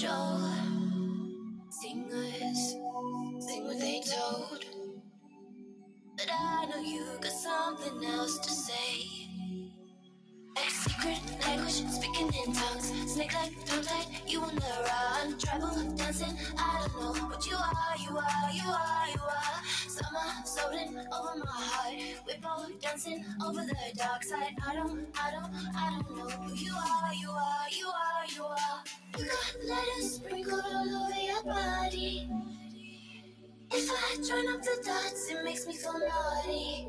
show. Singers sing what they told. But I know you got something else to say. Like secret language, speaking in tongues. Snake like tongue tied, you on the run. Tribal dancing, I don't know what you are, you are, you are, you are. Summer floating over my heart. We're both dancing over the dark side. I don't, I don't, I don't know who you are, you are, you are, you are. You got letters sprinkled all over your body. If I join up the dots, it makes me feel naughty.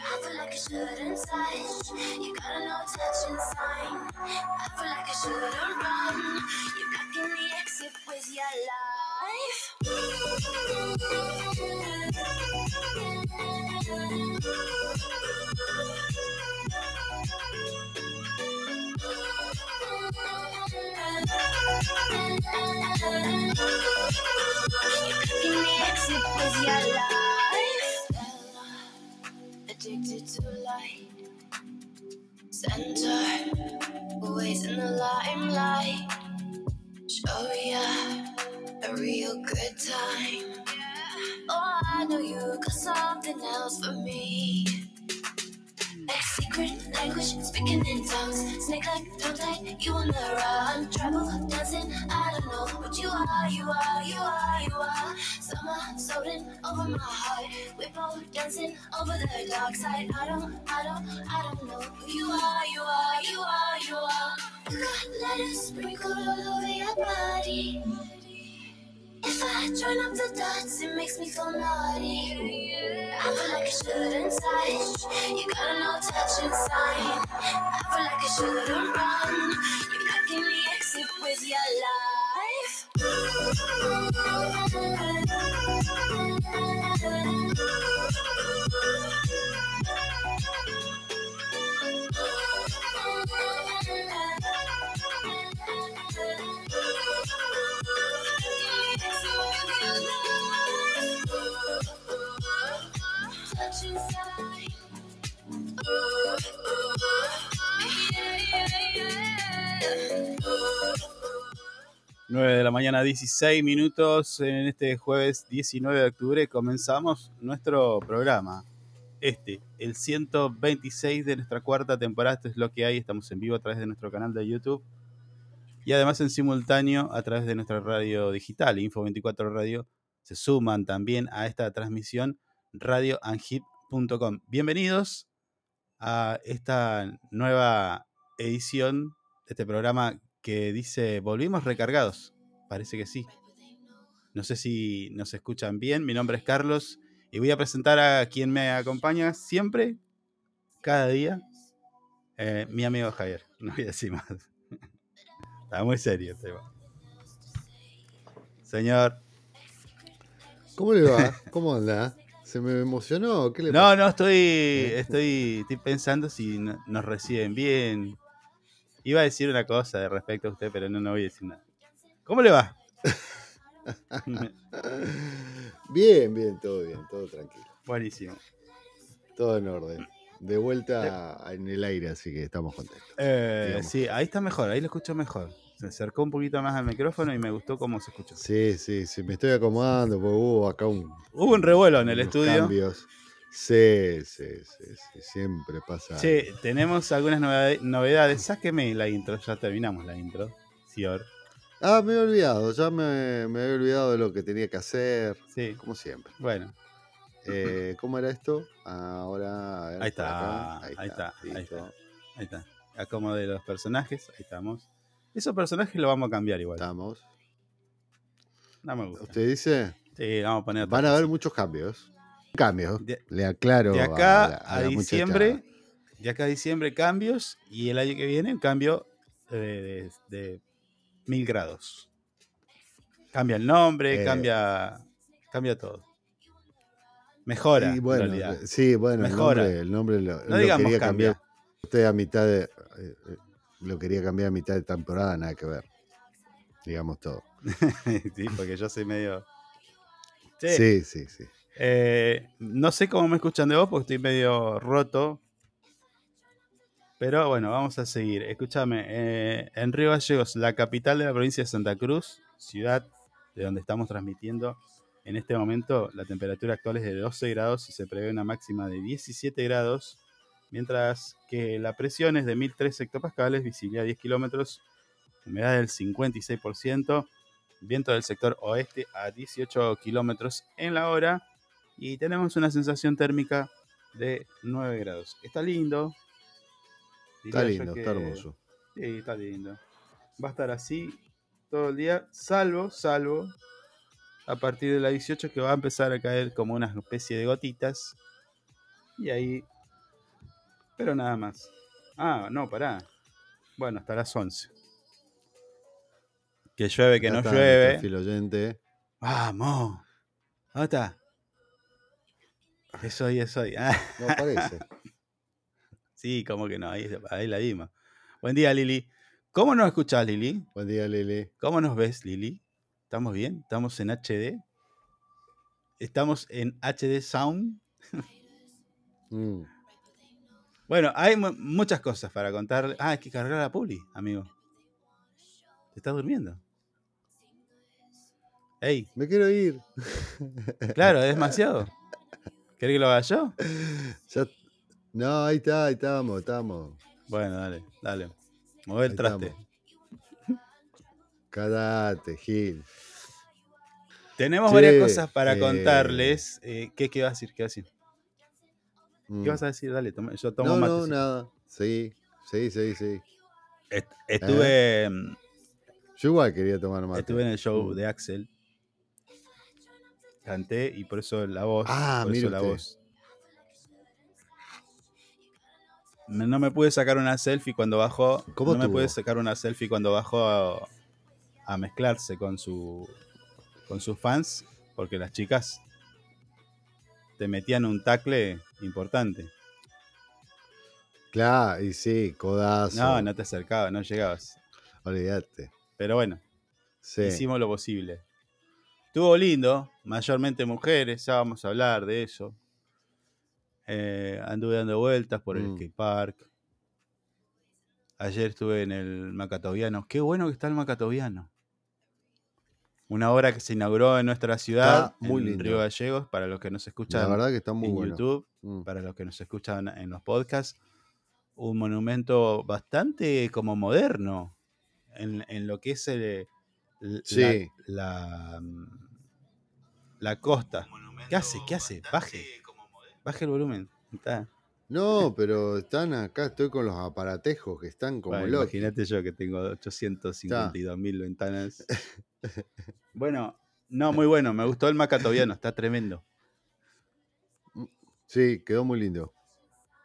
I feel like I shouldn't touch. You got a no touching sign. I feel like I shouldn't run. You got in the exit with your life. Addicted to light. Center, always in the limelight. Show a real good time. Oh, I know you got something else for me. Like secret language, speaking in tongues. Snake like tongue tied, you on the run. Travel, dancing, I don't know what you are, you are, you are, you are. Summer floating over my heart. We're both dancing over the dark side. I don't, I don't, I don't know who you are, you are, you are, you are. You got letters sprinkled all over your body. If I join up the dots, it makes me feel naughty. I feel like I shouldn't touch. You got a no touching sign. I feel like I shouldn't run. You're blocking the exit with your life. 9 de la mañana, 16 minutos. En este jueves 19 de octubre comenzamos nuestro programa. Este, el 126 de nuestra cuarta temporada. Esto es lo que hay. Estamos en vivo a través de nuestro canal de YouTube. Y además en simultáneo a través de nuestra radio digital, Info24 Radio. Se suman también a esta transmisión Bienvenidos a esta nueva edición de este programa que dice Volvimos recargados. Parece que sí. No sé si nos escuchan bien. Mi nombre es Carlos y voy a presentar a quien me acompaña siempre, cada día, eh, mi amigo Javier. No voy a decir más. Está muy serio el tema. Señor. ¿Cómo le va? ¿Cómo anda? ¿Se me emocionó? ¿Qué le No, pasa? no, estoy, estoy, estoy pensando si no- nos reciben bien. Iba a decir una cosa de respecto a usted, pero no, no voy a decir nada. ¿Cómo le va? Bien, bien, todo bien, todo tranquilo. Buenísimo. Todo en orden. De vuelta en el aire, así que estamos contentos. Eh, sí, ahí está mejor, ahí lo escucho mejor. Se acercó un poquito más al micrófono y me gustó cómo se escuchó. Sí, sí, sí, me estoy acomodando porque hubo acá un. Hubo un revuelo en el estudio. Cambios. Sí, sí, sí, sí, siempre pasa. Che, tenemos algunas noved- novedades. Sáqueme la intro, ya terminamos la intro. Sior. Ah, me he olvidado, ya me, me había olvidado de lo que tenía que hacer, Sí, como siempre. bueno, Eh, ¿Cómo era esto? Ahora. a ver, Ahí está, acá. ahí está, ahí listo. está. ahí está. Acomode los personajes, ahí estamos. Esos personajes los vamos a cambiar igual. Estamos. No me gusta. ¿Usted dice? Sí, vamos a poner Van a haber muchos cambios. Cambios. De- Le aclaro. De acá la- a, diciembre, muchacha. de acá a diciembre cambios y el año que viene cambio de, de- de mil grados. Cambia el nombre, Eh. cambia, cambia todo. Mejora, Y bueno, eh, sí, bueno, el Mejora. nombre, el nombre lo, No lo digamos quería cambia. cambiar. Usted a mitad de. eh, eh, lo quería cambiar a mitad de temporada, nada que ver. Digamos todo. sí, porque yo soy medio. Sí. Sí, sí, sí. Eh, no sé cómo me escuchan de vos porque estoy medio roto. Pero bueno, vamos a seguir. Escúchame, eh, en Río Gallegos, la capital de la provincia de Santa Cruz, ciudad de donde estamos transmitiendo, en este momento la temperatura actual es de 12 grados y se prevé una máxima de 17 grados, mientras que la presión es de 1003 hectopascales, visibilidad 10 kilómetros, humedad del 56%, viento del sector oeste a 18 kilómetros en la hora y tenemos una sensación térmica de 9 grados. Está lindo. Está lindo, que- está hermoso. Sí, está lindo. Va a estar así todo el día, salvo, salvo, a partir de la 18 que va a empezar a caer como una especie de gotitas. Y ahí... Pero nada más. Ah, no, pará. Bueno, hasta las 11. Que llueve, que no está llueve. nuestro fiel oyente. Vamos. ¿Dónde está? Es hoy, es hoy. Ah, No parece. sí, como que no, ahí, ahí la dimos. Buen día, Lili. ¿Cómo nos escuchás, Lili? Buen día, Lili. ¿Cómo nos ves, Lili? ¿Estamos bien? ¿Estamos en HD? ¿Estamos en HD Sound? Mm. Bueno, hay mu- muchas cosas para contarle. Ah, hay que cargar la puli, amigo. ¿Te estás durmiendo? Ey, Me quiero ir. claro, es demasiado. ¿Querés que lo haga yo? Ya- No, ahí está, ahí estamos, estamos. Bueno, dale, dale. Mueve el Ahí traste. Cállate, Gil. Tenemos Che, varias cosas para eh, contarles. Eh, ¿qué, ¿Qué vas a decir? ¿Qué vas a decir? Mm. ¿Qué vas a decir? Dale, toma- yo tomo No, no, matecito. nada. Sí, sí, sí, sí. Est- Estuve, mm, Yo igual quería tomar mate. estuve en el show Mm. de Axel. Canté y por eso la voz. Ah, por eso la usted. voz. No me pude sacar una selfie cuando bajó. ¿Cómo no me pude sacar una selfie cuando bajó a, a mezclarse con su con sus fans. Porque las chicas te metían un tacle importante. Claro, y sí, codazo. No, no te acercabas, no llegabas. Olvídate. Pero bueno, Sí. hicimos lo posible. Estuvo lindo, mayormente mujeres, ya vamos a hablar de eso. Eh, anduve dando vueltas por el Mm. skatepark. Ayer estuve en el Macatoviano. Qué bueno que está el Macatoviano. Una obra que se inauguró en nuestra ciudad, Está muy en lindo. Río Gallegos, para los que nos La escuchan verdad que está muy en bueno. YouTube, Mm. para los que nos escuchan en los podcasts, un monumento bastante como moderno en, en lo que es el- Sí. la, la, mm, la costa. ¿Qué hace? ¿Qué hace? Baje. Baje el volumen. Está. No, pero están acá, estoy con los aparatejos que están como Bueno, locos. imagínate yo que tengo 852 mil ventanas. bueno, no, muy bueno. Me gustó el macatoviano, está tremendo. Sí, quedó muy lindo.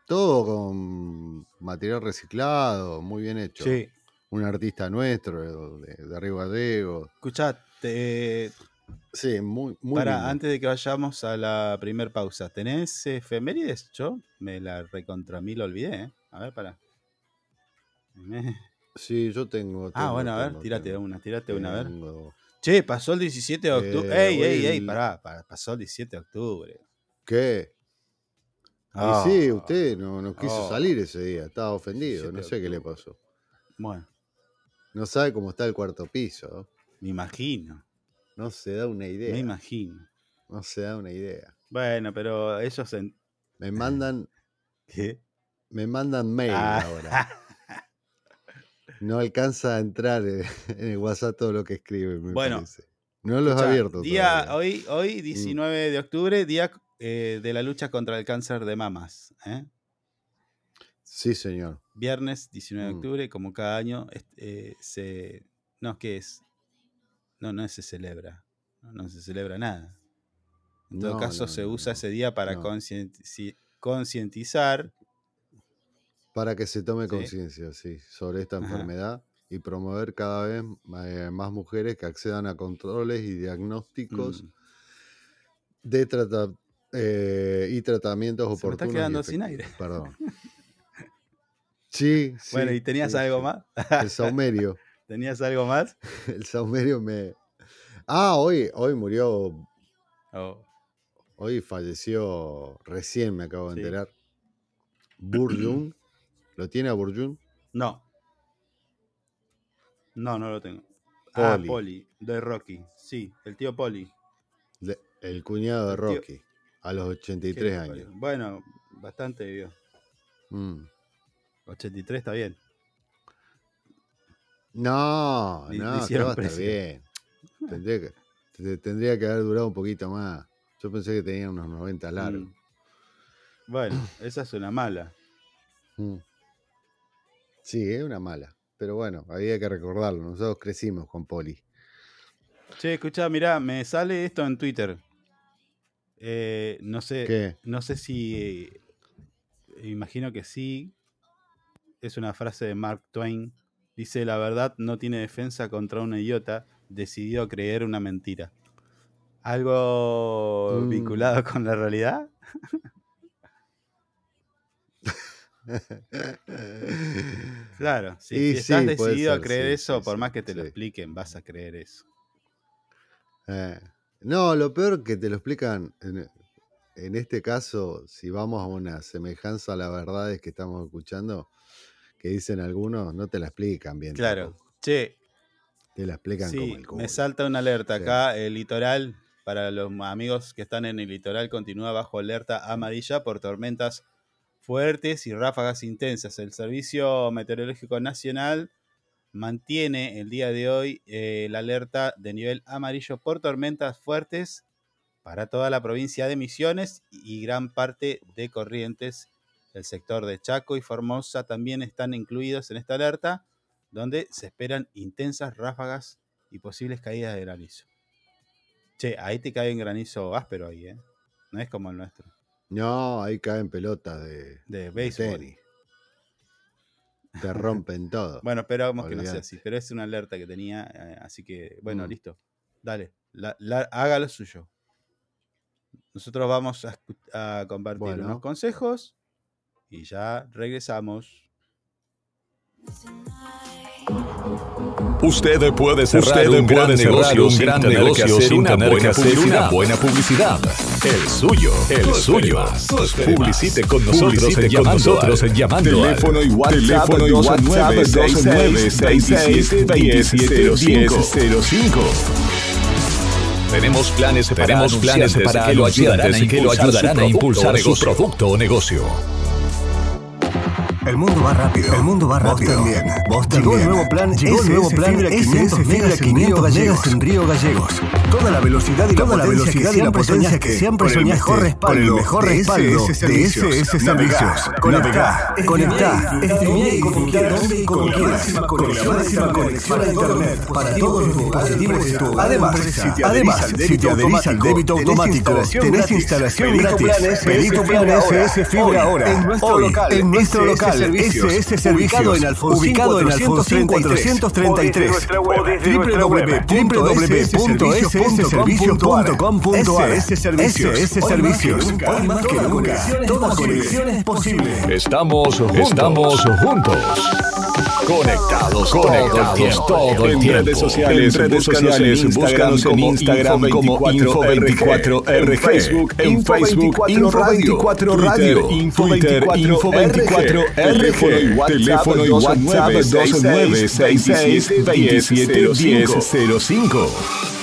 Todo con material reciclado, muy bien hecho. Sí, Un artista nuestro, de, de Río Gallego. escuchá, te, Sí, muy, muy Para, lindo. antes de que vayamos a la primer pausa, ¿tenés efemérides? Yo me la recontra mí lo olvidé, ¿eh? A ver, para. Sí, yo tengo. Ah, tengo, bueno, a ver, tengo, tírate tengo. una, tírate una, a ver. Che, pasó el 17 de octubre. Eh, ey, ey, ey, hoy- pará, pa- pasó el 17 de octubre. ¿Qué? Ah, Y sí, usted no, no quiso Oh. salir ese día, estaba ofendido, 17 no sé qué le pasó. Bueno, No sabe cómo está el cuarto piso, me imagino, no se da una me idea. imagino. No se da una idea. Bueno, pero ellos en... Me mandan, ¿Qué? me mandan mail Ah. ahora. No alcanza a entrar en el WhatsApp todo lo que escriben, me Bueno, parece. No los he Escuchá, abierto día, todavía. hoy, hoy, 19 de octubre, día eh, de la lucha contra el cáncer de mamas. ¿eh? Sí, señor. Viernes 19 de Mm. octubre, como cada año, eh, se... No, ¿qué es? No, no se celebra. No, no se celebra nada. En todo No, caso, no, se usa ese día para concientizar. Para que se tome Sí. conciencia, sí, sobre esta Ajá. enfermedad y promover cada vez eh, más mujeres que accedan a controles y diagnósticos mm, de trata- eh, y tratamientos Se me está oportunos. quedando sin aire. Perdón. Sí, sí. bueno, ¿y tenías sí, algo sí. más? El saumerio. ¿Tenías algo más? El saumerio me. Ah, hoy, hoy murió. Oh, Hoy falleció. Recién me acabo de enterar. Burjung. ¿Lo tiene a Burjun? No. No, no lo tengo. Ah, Poli. De Rocky. Sí, el tío Poli. El cuñado de tío- Rocky, a los ¿Qué 83 le años. Bueno, bastante vivió. Mm. 83 está bien. No, no, que hicieron va a estar precio. bien. Tendría que, te- tendría que haber durado un poquito más. Yo pensé que tenía unos 90 largos. Mm. Bueno, esa es una mala. Mm. Sí, es una mala. Pero bueno, había que recordarlo. Nosotros crecimos con Poli. Che, escucha, mirá, me sale esto en Twitter. Eh, no sé, ¿Qué? no sé si. eh, imagino que sí. Es una frase de Mark Twain. Dice: La verdad no tiene defensa contra un idiota. Decidió creer una mentira. ¿Algo Mm. vinculado con la realidad? Claro, si, Y si estás sí, decidido a creer sí, eso, sí, por más que te lo expliquen, vas a creer eso. Eh, no, lo peor que te lo explican, en, en este caso, si vamos a una semejanza a las verdades que estamos escuchando, que dicen algunos, no te la explican bien. Claro. tampoco. Che, Te la explican como el culo. me salta una alerta acá. El litoral, para los amigos que están en el litoral, continúa bajo alerta amarilla por tormentas fuertes y ráfagas intensas. El Servicio Meteorológico Nacional mantiene el día de hoy eh, la alerta de nivel amarillo por tormentas fuertes para toda la provincia de Misiones y gran parte de Corrientes. El sector de Chaco y Formosa también están incluidos en esta alerta, donde se esperan intensas ráfagas y posibles caídas de granizo. Che, ahí te cae un granizo áspero ahí, ¿eh? No es como el nuestro, No, ahí caen pelotas de, de de béisbol. tenis. Te rompen todo. Bueno, esperamos que no sea así, pero es una alerta que tenía, eh, así que, bueno, Mm. listo. Dale, la- la- haga lo suyo. Nosotros vamos a, compartir Bueno. unos consejos y ya regresamos. Usted puede cerrar Usted un gran puede cerrar negocio un sin gran tener negocio que hacer sin una tener buena que hacer publicidad. una buena publicidad. El suyo, el No suyo. espere Publicite con nosotros, Publicite en con nosotros al en llamando teléfono y WhatsApp teléfono y WhatsApp 296-27-1005. Tenemos planes para Tenemos planes para que lo ayudarán a anunciantes que lo impulsar ayudarán su a impulsar su producto o negocio. El mundo va rápido. El mundo va rápido. Vos también. Vos Llegó el nuevo plan. Llegó el nuevo plan de 500 megas 500 megas en Río Gallegos. Toda la velocidad y Toda la velocidad y la potencia que siempre soñaste. Con el mejor respaldo de SS Servicios. Conectá, conectá, streamea y conectá donde y como quieras. Con la máxima conexión a internet para todos los dispositivos de tu. Además, además, si te adherís al débito automático, tenés instalación gratis. Pedí tu plan SS Fibra ahora. Hoy, en nuestro local. SS Servicios, ubicado en Alfonsín, ubicado en Alfonsín 433 www.ssservicios.com.ar SS Servicios, SS Servicios, hoy más que nunca, toda conexión es posible. Estamos juntos. Estamos juntos. Conectados, conectados todo el En tiempo. redes sociales, en redes sociales, búscanos en Instagram como Info24RG, en Facebook, en Facebook, Info24 Radio, Twitter, Info24RG, teléfono y WhatsApp 2966-171005.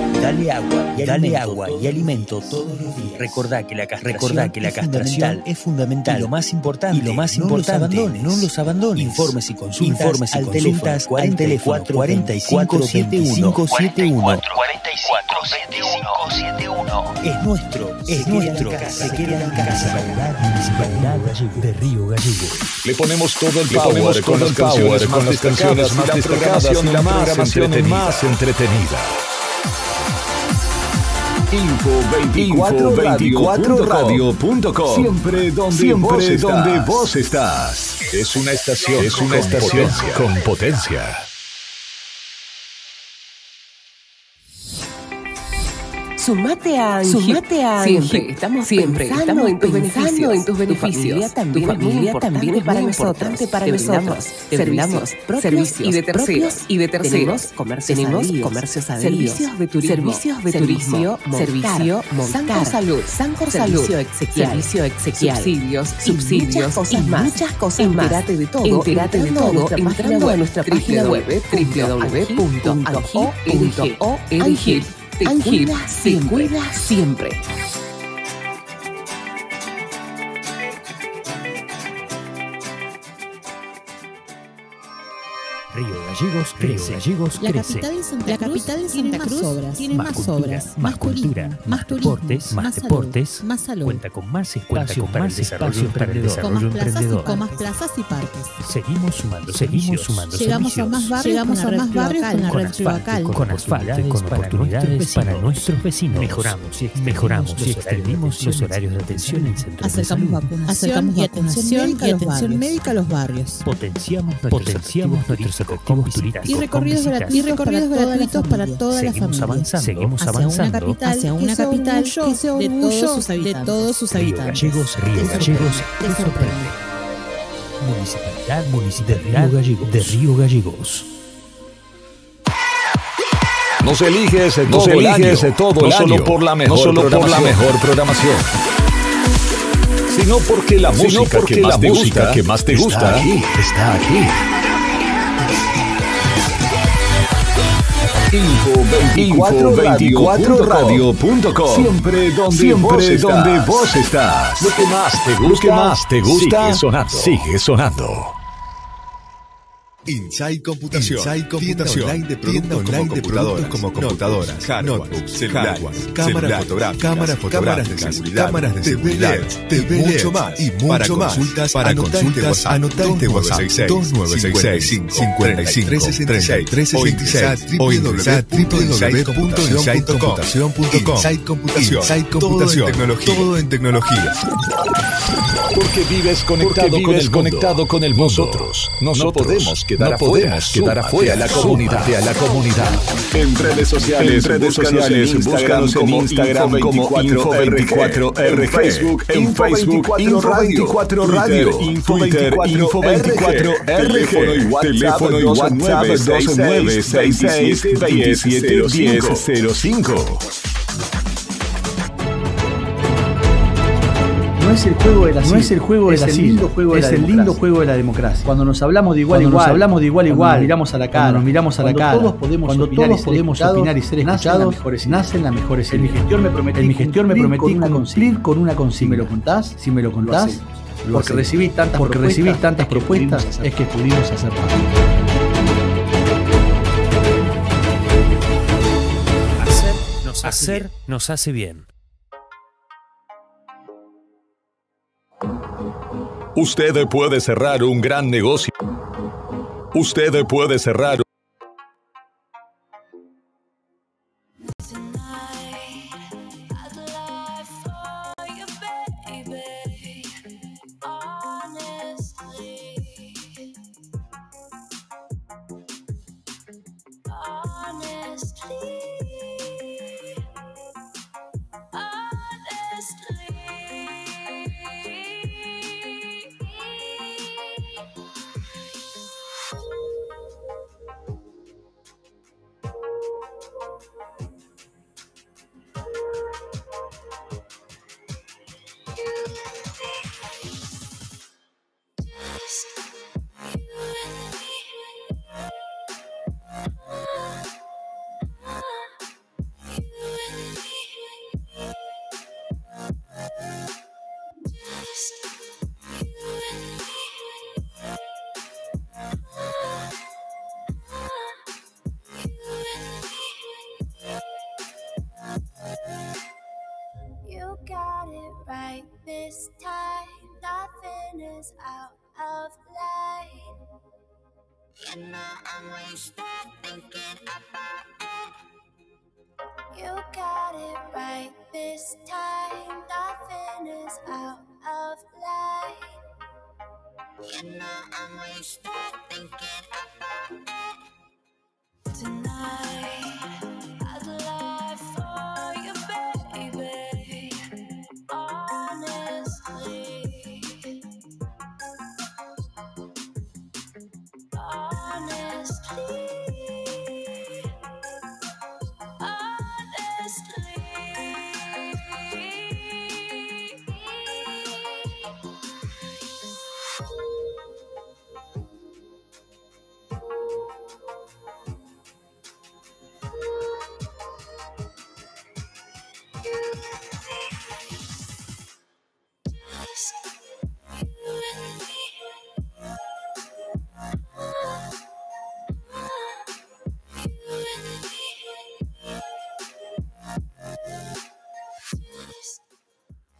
Dale agua, y dale agua y alimento todos los días. Recordá que la castración, Recordá que la castración es fundamental. Y lo más importante, y lo más importante, no los abandones. No los abandones. Informes y consultas, Informes y al consultas al teléfono 44 71 571. Es nuestro, es nuestro. Se queda en casa. Municipalidad de Río Gallego. Le ponemos todo el power con las canciones con más las canciones destacadas más y la destacadas programación y la más entretenida. Más entretenida. Info24radio.com Siempre donde, Siempre vos, estás. donde vos estás. Es una estación, Es una con estación potencia. con potencia. Sumate a Angie. Sumate a Angie. Siempre estamos siempre estamos en tus beneficios. en tus beneficios. Tu familia también, es para nosotros. Para nosotros. Servicios, servicios y de terceros y de terceros. Tenemos comercios adheridos. Servicios de turismo. Servicios de turismo. Servicio Sancor Salud. Sancor Salud. Servicio exequial. Subsidios. Subsidios. Y muchas cosas más. Entérate de todo. Entérate de todo entrando a nuestra página web www.angie.org. Se cuida siempre. Gallegos crece. Gallegos La crece. capital de Santa La Cruz capital de tiene Santa más Cruz obras, tiene más, más obras, obras, más cultura, más turismo, deportes, más salud, deportes, más salud, Cuenta con más espacios con para más el desarrollo espacios para el emprendedor. con más plazas y emprendedor. con más plazas y parques. Seguimos sumando Seguimos sumando Llegamos a servicios. más barrios Llegamos con a la más red barrios con la red con Tribacal. asfalto, con oportunidades para nuestros vecinos. Mejoramos y extendimos, mejoramos y extendimos los horarios de atención en centros de Acercamos salud. vacunación Acercamos y atención vacunación médica, y a los atención barrios. médica a los barrios. Potenciamos nuestros nuestros turísticos Y recorridos con visitas. Y recorridos para toda la gratuitos para familia. toda la Seguimos familia. avanzando, seguimos hacia una avanzando. capital, Hacia una que sea capital orgullo que sea de todos sus de habitantes. todos sus Río. Gallegos, Río Gallegos, te sorprende. Municipalidad, Municipalidad de Río Gallegos. De Río Gallegos. Nos eliges Nos todo el año, todo no el solo año, por la no mejor solo por la programación, mejor programación, sino porque la sino música porque que más la te música gusta que más te está gusta aquí. está aquí. Info24radio.com Siempre donde, Siempre vos, estás. donde vos estás. Lo que más te gusta, Lo que más te gusta sigue sonando. sigue sonando. Inside Computación. Inside Tienda Computación. online de Tienda productos online como de computadoras, productos como computadoras, notebooks, notebooks, celulares, cámaras fotográficas, cámaras cámaras de seguridad, cámaras de TV seguridad, LED, TV y LED, mucho más. y mucho para más. consultas, Para este consultas, WhatsApp, anota este WhatsApp, 2966 55 35 366 o ingresá a www.insidecomputación.com. Inside Computación. Inside Computación. Todo en tecnología. Porque vives conectado, Porque con, conectado el Nosotros, no Nosotros podemos quedar no afuera. podemos quedar afuera. a la comunidad. A la comunidad. En redes sociales, En redes búscanos sociales, búscanos en como Instagram como Info24RG, en Facebook, en Facebook, Info24 Radio, Twitter, Info24RG, teléfono y WhatsApp, teléfono y WhatsApp 2966 No es el juego de la no es el juego de la lindo juego es el lindo juego de la democracia. Cuando nos hablamos de igual a igual, nos hablamos de igual a igual, nos miramos a la cara, nos miramos a la cara, todos podemos cuando opinar todos podemos opinar y ser escuchados, nacen las mejores En mi gestión me prometí, en mi gestión me prometí cumplir con una consigna. Si me lo contás, si me lo contás, porque recibí tantas porque recibí tantas propuestas, es que pudimos hacer Hacer nos hace, Hacer nos hace bien. Usted puede cerrar un gran negocio. Usted puede cerrar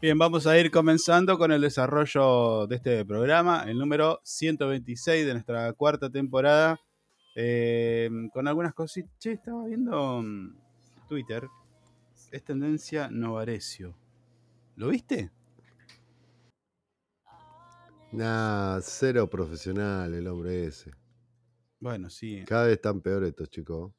Bien, vamos a ir comenzando con el desarrollo de este programa, el número 126 de nuestra cuarta temporada. Eh, con algunas cositas. Che, estaba viendo mm, Twitter. Es tendencia Novarecio. ¿Lo viste? Nah, cero profesional el hombre ese. Bueno, sí. Cada vez están peor estos chicos.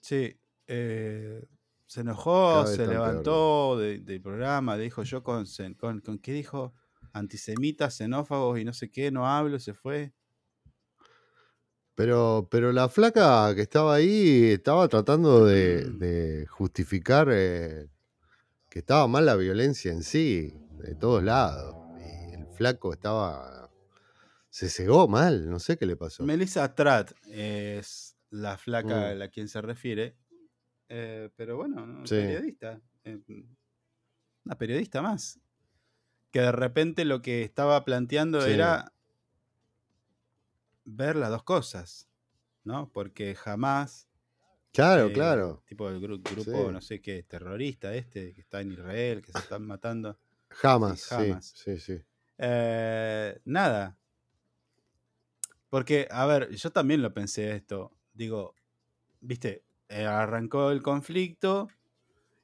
Sí. eh, se enojó, se levantó de- del programa, dijo yo con, con, con ¿qué dijo? Antisemitas, xenófagos y no sé qué, no hablo, se fue. Pero, pero la flaca que estaba ahí estaba tratando de, Mm. de justificar eh, que estaba mal la violencia en sí, de todos lados. Flaco estaba. Se cegó mal, no sé qué le pasó. Melissa Tratt es la flaca Mm. a la quien se refiere. eh, pero bueno, ¿no? Sí. periodista. eh, una periodista más. Que de repente lo que estaba planteando Sí. era ver las dos cosas. ¿No? Porque jamás. Claro, eh, claro. Tipo el gru- grupo, Sí. no sé qué, terrorista este, que está en Israel, que se están matando. Jamás, Sí, sí, sí, sí. Eh, nada. Porque, a ver, yo también lo pensé esto. Digo, viste, Eh, arrancó el conflicto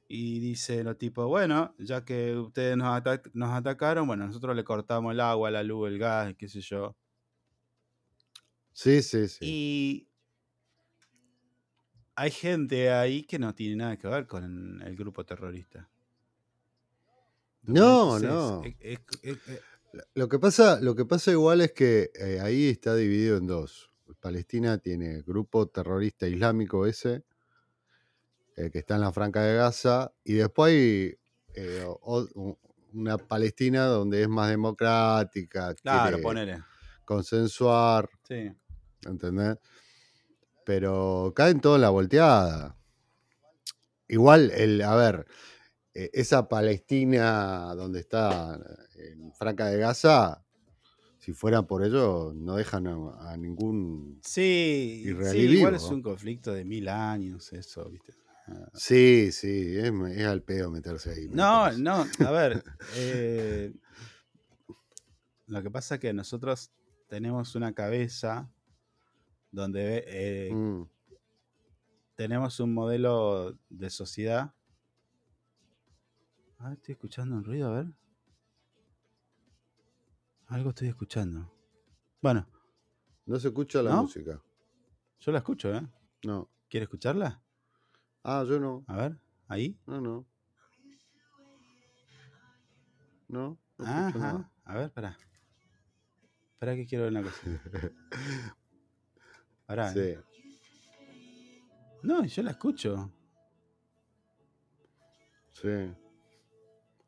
y dice lo tipo, bueno, ya que ustedes nos, ata- nos atacaron, bueno, nosotros le cortamos el agua, la luz, el gas, qué sé yo. Sí, sí, sí. Y hay gente ahí que no tiene nada que ver con el grupo terrorista. No, no. es- es- es- es- Lo que pasa, lo que pasa igual es que eh, ahí está dividido en dos. Palestina tiene grupo terrorista islámico ese, eh, que está en la Franca de Gaza, y después hay eh, o- una Palestina donde es más democrática, claro, ponele. consensuar, Sí. ¿entendés? Pero caen todos en la volteada. Igual, el, a ver, eh, esa Palestina donde está en Franca de Gaza, si fuera por ello, no dejan a, a ningún Sí, israelí sí, igual vivo. es un conflicto de mil años, eso, ¿viste? Sí, sí, es, es al pedo meterse ahí. No, no, a ver, eh, lo que pasa es que nosotros tenemos una cabeza donde eh, Mm, tenemos un modelo de sociedad. Ah, estoy escuchando un ruido, a ver. Algo estoy escuchando. Bueno, no se escucha la ¿No? música. yo la escucho, ¿eh? No. ¿Quiere escucharla? Ah, yo no. A ver, ahí. No, no. No, no Ajá. nada. A ver, pará. Espera que quiero ver una cosa. Pará, ¿eh? Sí, No, yo la escucho. sí.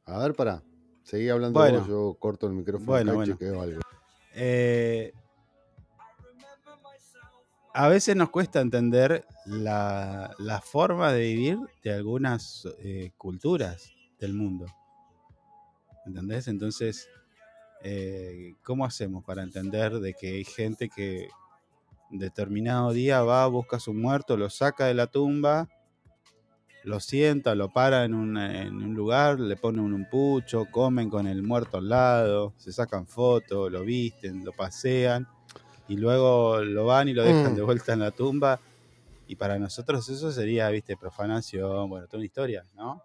A ver, pará. Seguí hablando Bueno. vos, yo corto el micrófono Bueno, acá y bueno. chequeo algo. Eh, a veces nos cuesta entender la, la forma de vivir de algunas eh, culturas del mundo. ¿Entendés? Entonces, eh, ¿cómo hacemos para entender de que hay gente que determinado día va, busca a su muerto, lo saca de la tumba, lo sienta, lo para en un, en un lugar, le ponen un pucho, comen con el muerto al lado, se sacan fotos, lo visten, lo pasean y luego lo van y lo dejan Mm. de vuelta en la tumba. Y para nosotros eso sería, viste, profanación, bueno, toda una historia, ¿no?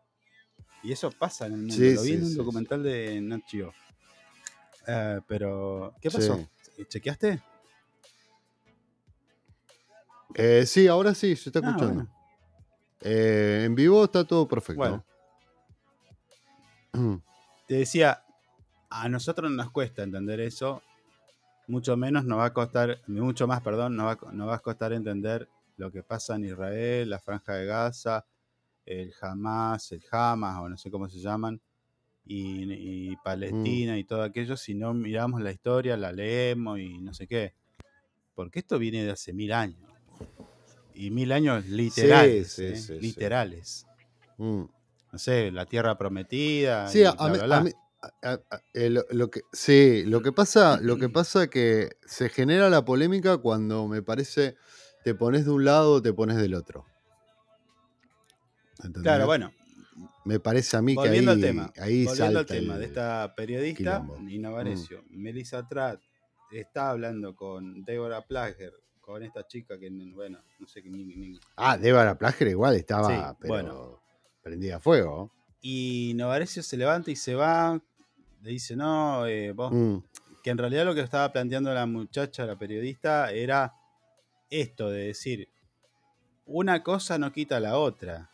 Y eso pasa en el mundo. Sí, lo vi sí, en un sí, documental de Nat Geo. Eh, pero, ¿qué pasó? Sí. ¿Chequeaste? Eh, sí, ahora sí, se está Ah, escuchando. bueno. Eh, en vivo está todo perfecto. Bueno. Te decía, a nosotros nos cuesta entender eso, mucho menos nos va a costar, mucho más, perdón, nos va, a co- nos va a costar entender lo que pasa en Israel, la franja de Gaza, el Hamas, el Hamas, o no sé cómo se llaman, y, y Palestina y todo aquello, si no miramos la historia, la leemos y no sé qué. Porque esto viene de hace mil años. Y mil años literales, sí, ¿eh? sí, literales. Mm. No sé, la tierra prometida. Sí, a, bla, mí- bla, a bla. mí- a- a- eh, lo, lo que, sí, lo que pasa, lo que pasa que se genera la polémica cuando me parece te pones de un lado o te pones del otro. ¿Entendés? Claro, bueno, me parece a mí volviendo que ahí, al tema, ahí volviendo al salta tema el de esta periodista, quilombo. Nina Mm. Varecio, Melissa Tratt está hablando con Deborah Plager, con esta chica que, bueno, no sé qué ni, ni- Ah, Débora Plager igual estaba, Sí, pero bueno. prendida a fuego. Y Novarecio se levanta y se va, le dice, no, eh, vos, Mm. que en realidad lo que estaba planteando la muchacha, la periodista, era esto de decir, una cosa no quita la otra,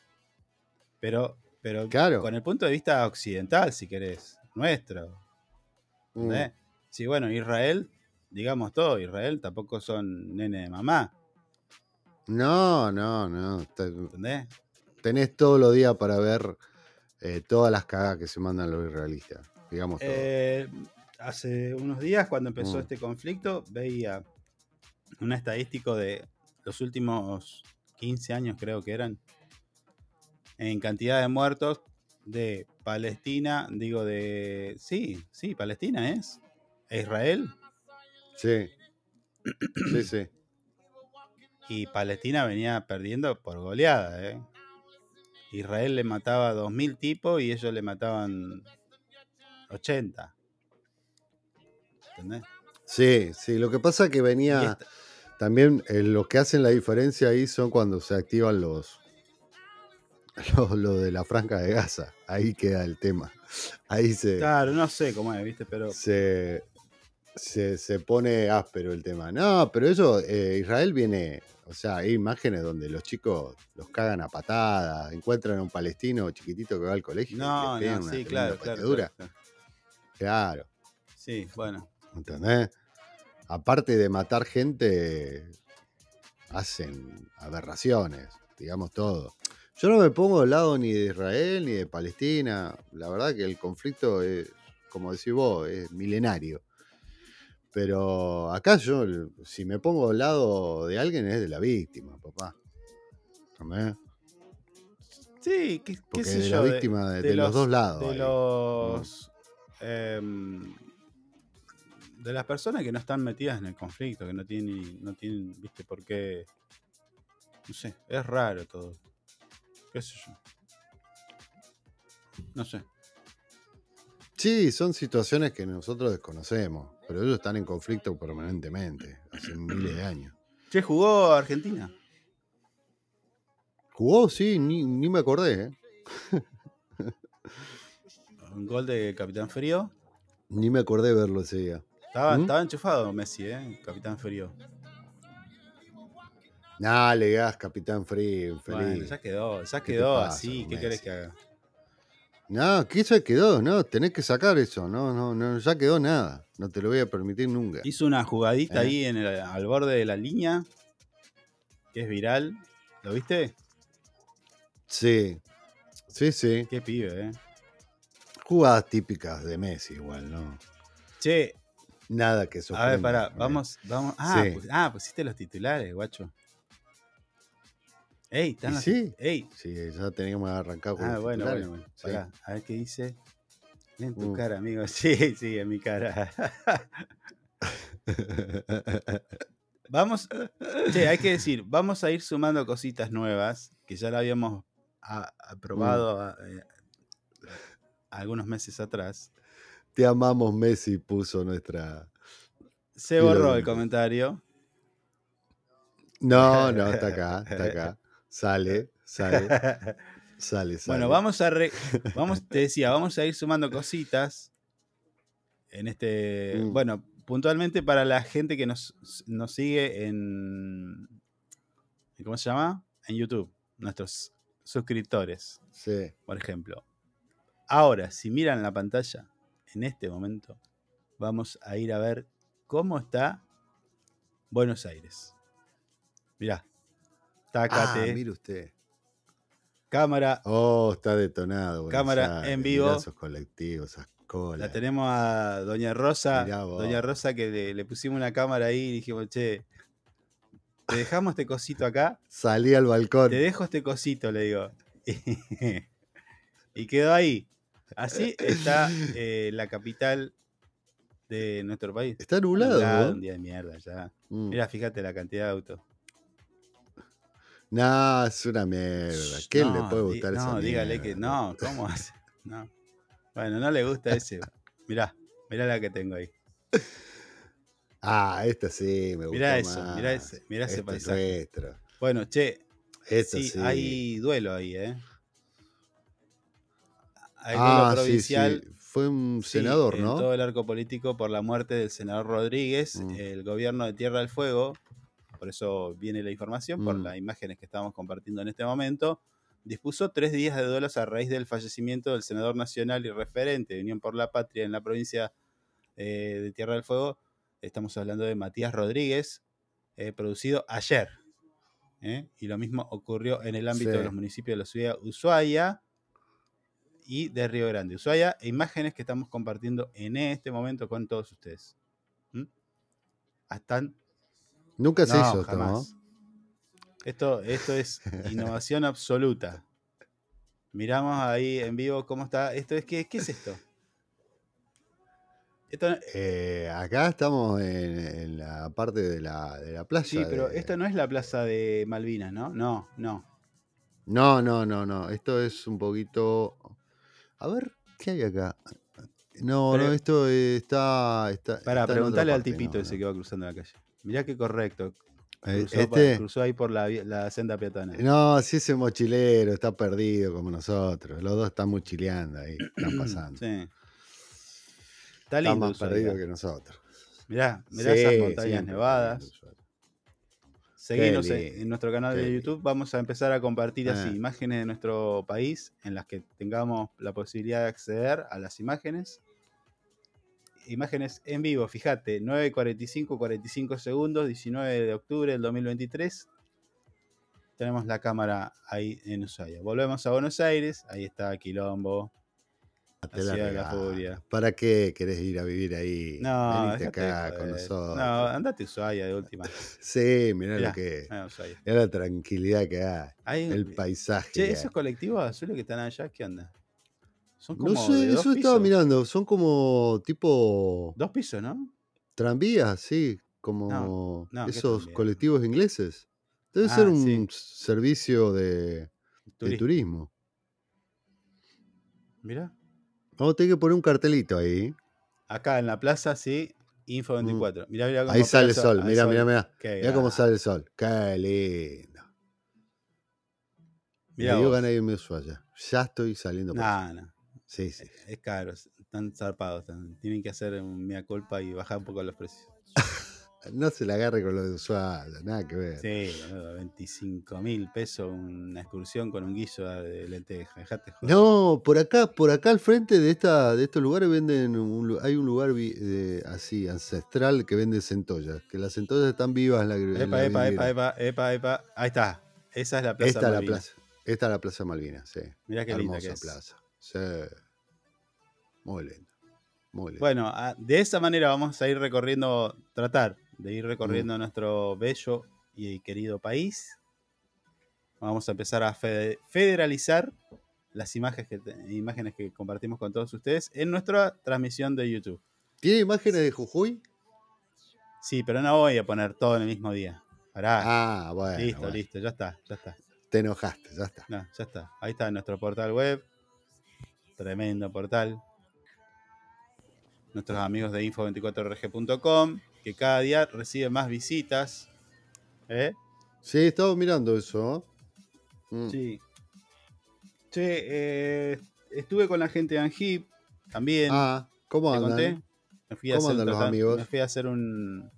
pero, pero Claro. con el punto de vista occidental, si querés, nuestro. Mm. Sí, bueno, Israel, digamos todo, Israel tampoco son nene de mamá, No, no, no. te- ¿entendés? Tenés todos los días para ver eh, todas las cagas que se mandan los israelitas. Digamos todo. Eh, hace unos días, cuando empezó Mm. este conflicto, veía un estadístico de los últimos 15 años, creo que eran, en cantidad de muertos de Palestina, digo de... Sí, sí, Palestina es. e Israel. Sí. Sí, sí. Y Palestina venía perdiendo por goleada, ¿eh? Israel le mataba 2.000 tipos y ellos le mataban 80. ¿Entendés? Sí, sí. Lo que pasa es que venía. También eh, lo que hacen la diferencia ahí son cuando se activan los. Lo, lo de la franja de Gaza. Ahí queda el tema. Ahí se. Claro, no sé cómo es, ¿viste? Pero se, se, se pone áspero el tema. No, pero eso, eh, Israel viene, o sea, hay imágenes donde los chicos los cagan a patadas, encuentran a un palestino chiquitito que va al colegio. y no, pegan no, sí, claro, claro, claro, claro. Claro, Sí, bueno. ¿entendés? Aparte de matar gente, hacen aberraciones, digamos todo. Yo no me pongo del lado ni de Israel ni de Palestina. La verdad que el conflicto es, como decís vos, es milenario. Pero acá yo, si me pongo del lado de alguien, es de la víctima, papá. Sí, qué, sé de yo. la víctima de, de los, dos lados. De los. em, de las personas que no están metidas en el conflicto, que no tienen, no tienen, viste, por qué. No sé, es raro todo. ¿Qué sé yo? No sé. Sí, son situaciones que nosotros desconocemos, pero ellos están en conflicto permanentemente, hace miles de años. Che, jugó Argentina. ¿Jugó? Sí, ni, ni me acordé. ¿eh? Un gol de Capitán Frío. Ni me acordé verlo ese día. Estaba, ¿Mm? estaba enchufado Messi, ¿eh? Capitán Frío. Nah, le gas, Capitán Frío, infeliz. Bueno, ya quedó, ya ¿Qué te quedó así. ¿Qué querés que haga? No, ¿qué se quedó? No, tenés que sacar eso. No, no, no, ya quedó nada. No te lo voy a permitir nunca. Hizo una jugadita ¿Eh? ahí en el- al borde de la línea, que es viral. ¿Lo viste? Sí, sí, sí. Qué pibe, ¿eh? Jugadas típicas de Messi igual, ¿no? Che, Nada que a ver, sorprenda. pará, ¿eh? vamos, vamos. Ah, Sí. pues- ah, pusiste los titulares, guacho. Ey, están ¿Y los sí? Ey. Sí, ya teníamos arrancado con Ah, bueno, titulares. bueno, bueno. Sí. Pará, a ver qué dice. En tu Mm. cara, amigo. Sí, sí, en mi cara. Vamos, che, hay que decir, vamos a ir sumando cositas nuevas que ya la habíamos aprobado a- eh, algunos meses atrás. Te amamos, Messi, puso nuestra. Se borró el comentario. No, no, está acá, está acá. Sale, sale, sale, sale. Bueno, vamos a re- vamos, te decía, vamos a ir sumando cositas en este, Mm. bueno, puntualmente para la gente que nos, nos sigue en ¿cómo se llama? En YouTube, nuestros suscriptores, Sí. por ejemplo. Ahora, si miran la pantalla en este momento, vamos a ir a ver cómo está Buenos Aires. Mirá. Ah, Tácate. mire usted. cámara Oh, está detonado. Buenos Cámara Aires, en vivo. mirá esos colectivos, esas colas. La tenemos a Doña Rosa. Doña Rosa que le, le pusimos una cámara ahí y dijimos, che, te dejamos este cosito acá. Salí al balcón. Te dejo este cosito, le digo. y quedó ahí. Así está eh, la capital de nuestro país. Está nublado. ¿no? un día de mierda ya. Mm. Mira, fíjate la cantidad de autos. No, es una mierda. ¿Quién le No, puede di- gustar no, esa dígale mierda? que no, ¿cómo hace? No. Bueno, no le gusta ese. Mirá, mirá la que tengo ahí. Ah, esta sí, me gusta Mirá eso, más. mirá ese, mirá ese Esta es paisaje. Bueno, che, Esta sí, sí. hay duelo ahí, ¿eh? Hay Ah, sí, provincial. sí. Fue un senador, en ¿no? todo el arco político por la muerte del senador Rodríguez, Mm. el gobierno de Tierra del Fuego, por eso viene la información, por Mm. las imágenes que estamos compartiendo en este momento, dispuso tres días de duelos a raíz del fallecimiento del senador nacional y referente de Unión por la Patria en la provincia eh, de Tierra del Fuego. Estamos hablando de Matías Rodríguez, eh, producido ayer. ¿eh? Y lo mismo ocurrió en el ámbito Sí. de los municipios de la ciudad Ushuaia y de Río Grande. Ushuaia, imágenes que estamos compartiendo en este momento con todos ustedes. ¿Mm? Están Nunca se no, hizo esto, ¿no? jamás. Esto, esto es innovación absoluta. Miramos ahí en vivo cómo está. Esto es ¿qué, qué es esto? Esto no- Eh, acá estamos en, en la parte de la, de la playa. sí, pero de- esto no es la plaza de Malvinas, ¿no? No, no. No, no, no, no. Esto es un poquito. A ver, ¿qué hay acá? No, Pero- no, esto está. está Para preguntarle al tipito no, ese no. que va cruzando la calle. Mirá qué correcto. Eh, Cruzó, este- cruzó ahí por la, senda peatonal. No, sí, ese mochilero está perdido como nosotros. Los dos están mochileando ahí, están pasando. Sí. Está Está lindo más Ushuaia. perdido que nosotros. Mirá, mirá Sí, esas montañas nevadas. está Qué en, nuestro canal qué de. YouTube. Vamos a empezar a compartir así Ah. imágenes de nuestro país en las que tengamos la posibilidad de acceder a las imágenes. Imágenes en vivo, fíjate, 9.45, 45 segundos, 19 de octubre del 2023. Tenemos la cámara ahí en Ushuaia. Volvemos a Buenos Aires, ahí está Quilombo, la Te la la furia. ¿Para qué querés ir a vivir ahí? No, Venite acá con nosotros. No, andate a Ushuaia de última. Sí, mirá Mirá, lo que ah, Ushuaia. Mirá la tranquilidad que hay. Hay El paisaje. Che, esos colectivos azules que están allá, ¿qué onda? Son como No sé, de dos eso estaba mirando. Son como tipo Dos pisos, ¿no? tranvías, sí. Como no, ¿qué esos colectivos ingleses. Debe Ah, ser un sí. servicio de, de Turismo. turismo. Mirá. Vamos a tener que poner un cartelito ahí. Acá en la plaza, sí, Info 24. Mirá, mirá cómo Mm. Ahí sale el sol- Mirá, sol. mirá, mirá. Qué Mirá cómo sale el sol. Qué lindo. Mirá Me dio ganas de irme a Ushuaia. Ya estoy saliendo por Nah. No. Sí, sí. Es caro, están zarpados. están- tienen que hacer un mea culpa y bajar un poco los precios. No se la agarre con lo de Ushuaia. Nada que ver. Sí, boludo, 25 mil pesos una excursión con un guiso de lenteja. Dejate joder. No, por acá, por acá al frente de esta, de estos lugares venden un, hay un lugar así ancestral que vende centollas, que las centollas están vivas en la, en Epa, la epa, epa, epa, epa, epa. Ahí está. Esa es la plaza. Esta es la plaza, esta es la plaza Malvinas, sí. Mirá qué linda Hermosa que es. plaza. Sí. Muy linda. Muy linda. Bueno, a- de esa manera vamos a ir recorriendo, tratar de ir Mm. recorriendo nuestro bello y querido país. Vamos a empezar a fede- federalizar las imágenes que, imágenes que compartimos con todos ustedes en nuestra transmisión de YouTube. ¿Tiene imágenes de Jujuy? Sí, pero no voy a poner todo en el mismo día. Pará. Ah, bueno. listo, bueno. listo, ya está, ya está. Te enojaste, ya está. No, ya está. Ahí está nuestro portal web. Tremendo portal. Nuestros amigos de info24rg.com, que cada día reciben más visitas. ¿Eh? Sí, estaba mirando eso. Mm. Sí. Che, eh, estuve con la gente de Angip también. Ah, ¿cómo ¿Te andan? conté? Me fui a ¿Cómo hacer andan los amigos? Me fui a hacer un.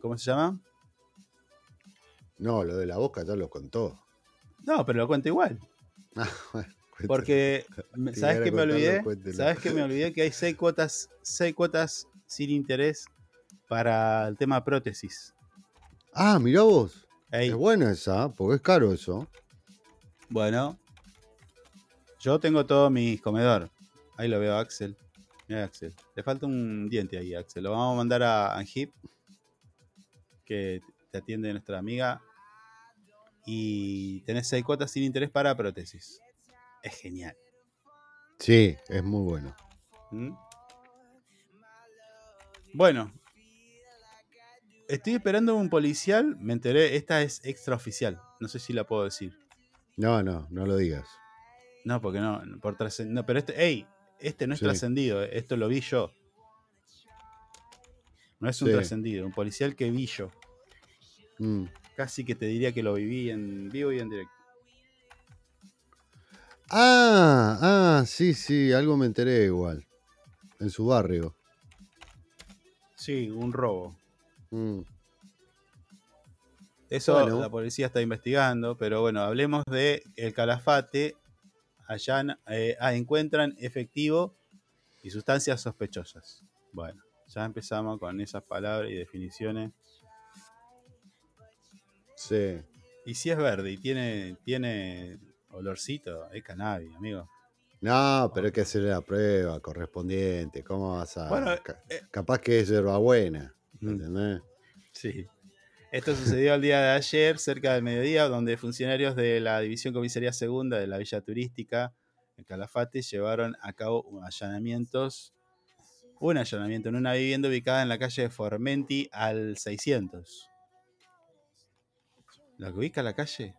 ¿Cómo se llama? No, lo de la boca ya lo contó. No, pero lo cuento igual. Ah, bueno. Porque, ¿sabes qué me olvidé? ¿Sabes qué me olvidé? Que hay seis cuotas, seis cuotas sin interés para el tema prótesis. Ah, mirá vos. Ey, Es buena esa, porque es caro eso. bueno, yo tengo todo mi comedor. Ahí lo veo, Axel. Mira, Axel. Le falta un diente ahí, Axel. Lo vamos a mandar a Angip, que te atiende nuestra amiga. Y tenés seis cuotas sin interés para prótesis. Es genial. Sí, es muy bueno. ¿Mm? Bueno, Estoy esperando un policial, me enteré, esta es extraoficial, no sé si la puedo decir. No, no, no lo digas. No, porque no, por no pero este, hey, este no es Sí. trascendido, eh, esto lo vi yo. No es un Sí. trascendido, un policial que vi yo. Mm. Casi que te diría que lo viví en vivo y en directo. Ah, ah, sí, sí, algo me enteré igual. En su barrio. Sí, un robo. Mm. Eso Bueno. la policía está investigando, pero bueno, hablemos de el calafate. Allá eh, ah, encuentran efectivo y sustancias sospechosas. Bueno, ya empezamos con esas palabras y definiciones. Sí. Y si es verde y tiene, tiene olorcito, es cannabis, amigo. No, pero hay que hacer la prueba correspondiente. ¿Cómo vas a.? Bueno, ca- eh, capaz que es hierbabuena. ¿Entendés? Sí. Esto sucedió el día de ayer, cerca del mediodía, donde funcionarios de la División Comisaría Segunda de la Villa Turística en Calafate llevaron a cabo allanamientos, un allanamiento en una vivienda ubicada en la calle de Formenti al 600. ¿La que ubica la calle?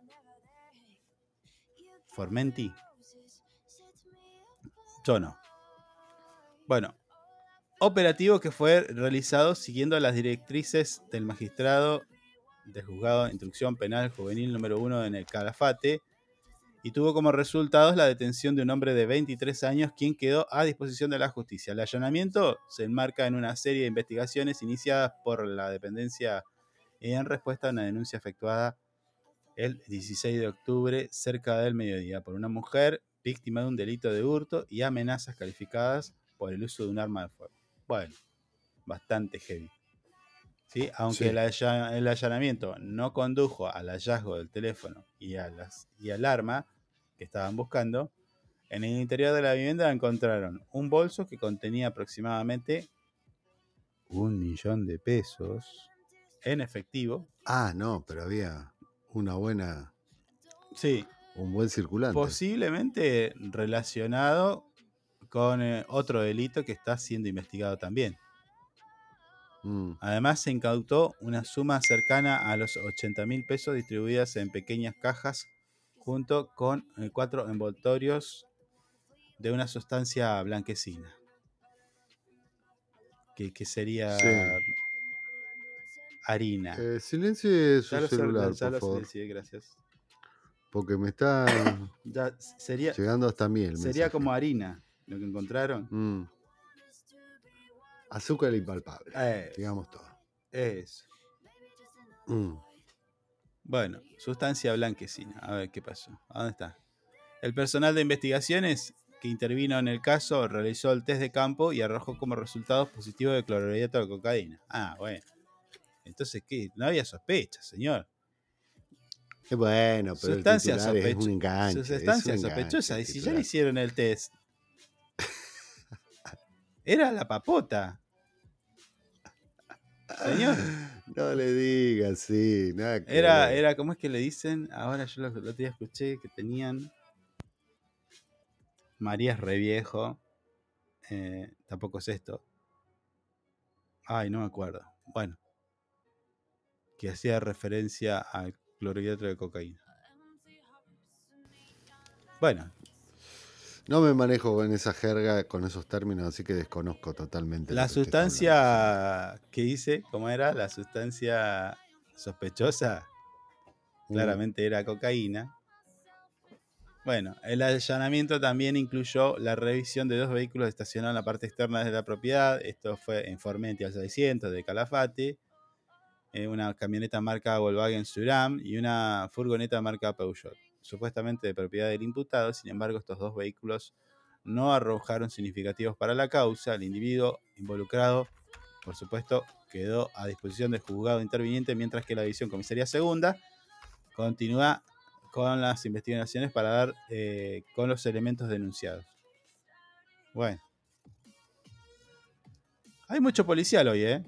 Formenti. Yo no. Bueno, operativo que fue realizado siguiendo las directrices del magistrado del juzgado de instrucción penal juvenil número 1 en el Calafate y tuvo como resultados la detención de un hombre de 23 años quien quedó a disposición de la justicia. El allanamiento se enmarca en una serie de investigaciones iniciadas por la dependencia en respuesta a una denuncia efectuada el 16 de octubre cerca del mediodía por una mujer víctima de un delito de hurto y amenazas calificadas por el uso de un arma de fuego. Bueno, bastante heavy. ¿Sí? Aunque Sí. El, alla- el allanamiento no condujo al hallazgo del teléfono y, a las, y al arma que estaban buscando, en el interior de la vivienda encontraron un bolso que contenía aproximadamente un millón de pesos en efectivo. Ah, no, pero había una buena. Sí, Un buen circulante. posiblemente relacionado con eh, otro delito que está siendo investigado también. Mm. Además, se incautó una suma cercana a los 80 mil pesos distribuidas en pequeñas cajas junto con eh, cuatro envoltorios de una sustancia blanquecina. Que, que sería Sí. Harina. Eh, silencie su Ya celular, ya por lo favor. silencié, gracias. Porque me está Ya sería, llegando hasta mí el sería mensaje. como harina lo que encontraron. Mm. Azúcar impalpable. Eh, Digamos todo. eso. Mm. Bueno, sustancia blanquecina. A ver qué pasó. ¿A dónde está? El personal de investigaciones que intervino en el caso realizó el test de campo y arrojó como resultado positivo de clorhidrato de cocaína. Ah, bueno. Entonces, ¿qué? No había sospecha, señor. Es bueno, pero Sustancia es un enganche. es un Sustancia enganche sospechosa. Y si ya le hicieron el test. Era la papota. Señor. No le digas, sí. Nada que Era, ver. era, ¿cómo es que le dicen? Ahora yo lo, el otro día escuché que tenían. María es re viejo. eh, tampoco es esto. Ay, no me acuerdo. Bueno. Que hacía referencia al clorhidrato de cocaína. Bueno, No me manejo con esa jerga, con esos términos, así que desconozco totalmente. la sustancia que hice, ¿cómo era? La sustancia sospechosa. Mm. claramente era cocaína. Bueno, el allanamiento también incluyó la revisión de dos vehículos estacionados en la parte externa de la propiedad. Esto fue en Formenti al 600 de Calafate, eh, una camioneta marca Volkswagen Suram y una furgoneta marca Peugeot, supuestamente de propiedad del imputado. Sin embargo, estos dos vehículos no arrojaron significativos para la causa. El individuo involucrado, por supuesto, quedó a disposición del juzgado interviniente, mientras que la división comisaría segunda continúa con las investigaciones para dar eh, con los elementos denunciados. Bueno. Hay mucho policial hoy, ¿eh?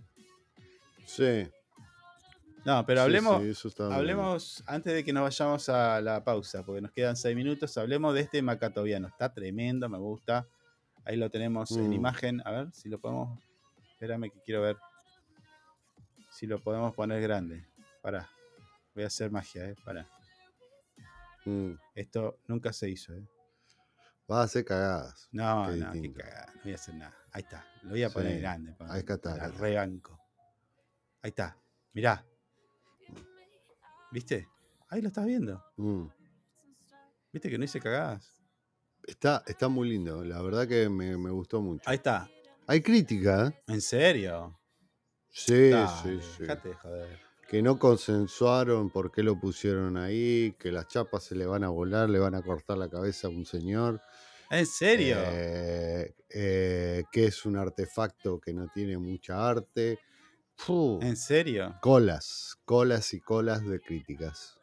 Sí. No, pero hablemos, sí, hablemos antes de que nos vayamos a la pausa, porque nos quedan seis minutos, hablemos de este macatoviano. Está tremendo, me gusta. Ahí lo tenemos en Mm. imagen. A ver si lo podemos. Espérame que quiero ver. Si lo podemos poner grande. Pará. Voy a hacer magia, eh. Pará. Mm. Esto nunca se hizo, eh. Va a hacer cagadas. No, Qué no, qué distinto. cagada. No voy a hacer nada. Ahí está. Lo voy a poner Sí, grande. ahí está, para está. rebanco. Ahí está. Mirá. ¿Viste? Ahí lo estás viendo. Mm. ¿Viste que no hice cagadas? Está, está muy lindo. La verdad que me, me gustó mucho. Ahí está. Hay crítica, ¿eh? ¿En serio? Sí, Dale, sí, sí. Dejate de joder. Que no consensuaron por qué lo pusieron ahí, que las chapas se le van a volar, le van a cortar la cabeza a un señor. ¿En serio? Eh, eh, que es un artefacto que no tiene mucha arte. ¿En serio? colas, colas y colas de críticas.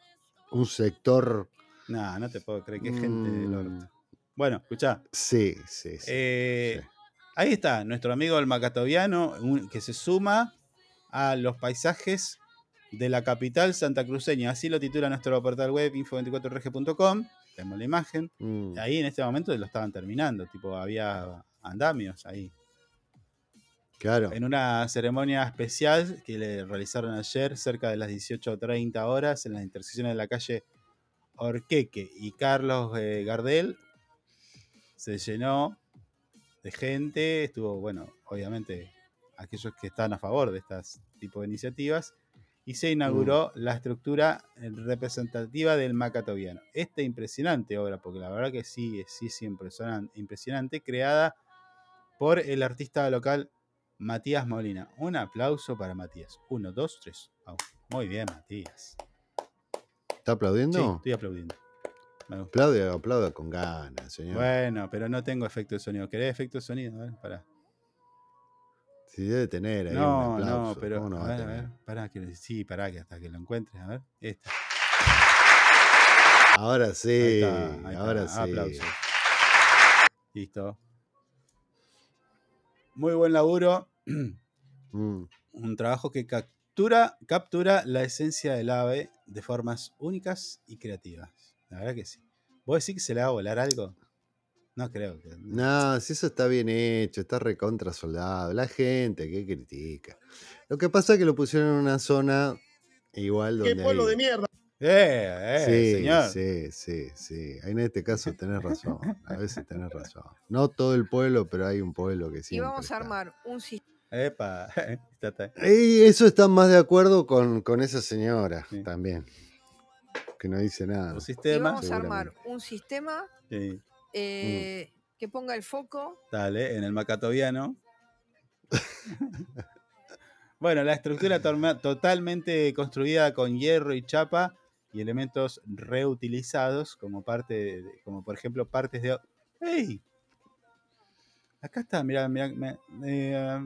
Un sector. No, no te puedo creer que gente del mm, orto. Bueno, escuchá. Sí, sí, sí. Eh, sí. Ahí está, nuestro amigo el macatoviano, un- que se suma a los paisajes de la capital santacruceña. Así lo titula nuestro portal web info24rg.com. Tenemos la imagen. Mm, Ahí en este momento lo estaban terminando, tipo había andamios ahí. Claro. En una ceremonia especial que le realizaron ayer cerca de las 18.30 horas en las intersecciones de la calle Orqueque y Carlos eh, Gardel, se llenó de gente, estuvo, bueno, obviamente aquellos que están a favor de estas tipo de iniciativas, y se inauguró la estructura eh, representativa del Macatoviano. Esta impresionante obra, porque la verdad que sí, sí es impresionante, impresionante creada por el artista local Matías Molina. Un aplauso para Matías. Uno, dos, tres. Muy bien, Matías. ¿Está aplaudiendo? Sí, estoy aplaudiendo. Aplaude, aplauda con ganas, señor. Bueno, pero no tengo efecto de sonido. ¿Querés efecto de sonido? A ver, pará. Sí, debe tener ahí No, un aplauso. no, pero. ¿cómo no a ver, a tener? ver. Pará, que, sí, pará, que hasta que lo encuentres. A ver. Esta. Ahora sí, Ahí está, ahí ahora está, sí. Aplausos. Listo. Muy buen laburo. Mm, Un trabajo que captura, captura la esencia del ave de formas únicas y creativas. La verdad que sí. ¿Vos decís que se le va a volar algo? No creo que. No, si eso está bien hecho, está recontra soldado. La gente que critica. Lo que pasa es que lo pusieron en una zona igual donde. ¡Qué pueblo hay- de mierda! Eh, eh, sí, señor. sí, sí, sí. En este caso tenés razón. A veces tenés razón. No todo el pueblo, pero hay un pueblo que sí. Y vamos a armar un sistema. Epa. Y eso está más de acuerdo con, con esa señora también. Que no dice nada. Un Y sistema. vamos a armar un sistema Sí, eh, que ponga el foco. dale, en el macatoviano. bueno, la estructura totalmente construida con hierro y chapa y elementos reutilizados como parte, de- como por ejemplo partes de... ¡Ey! Acá está, mira, mira, me, eh,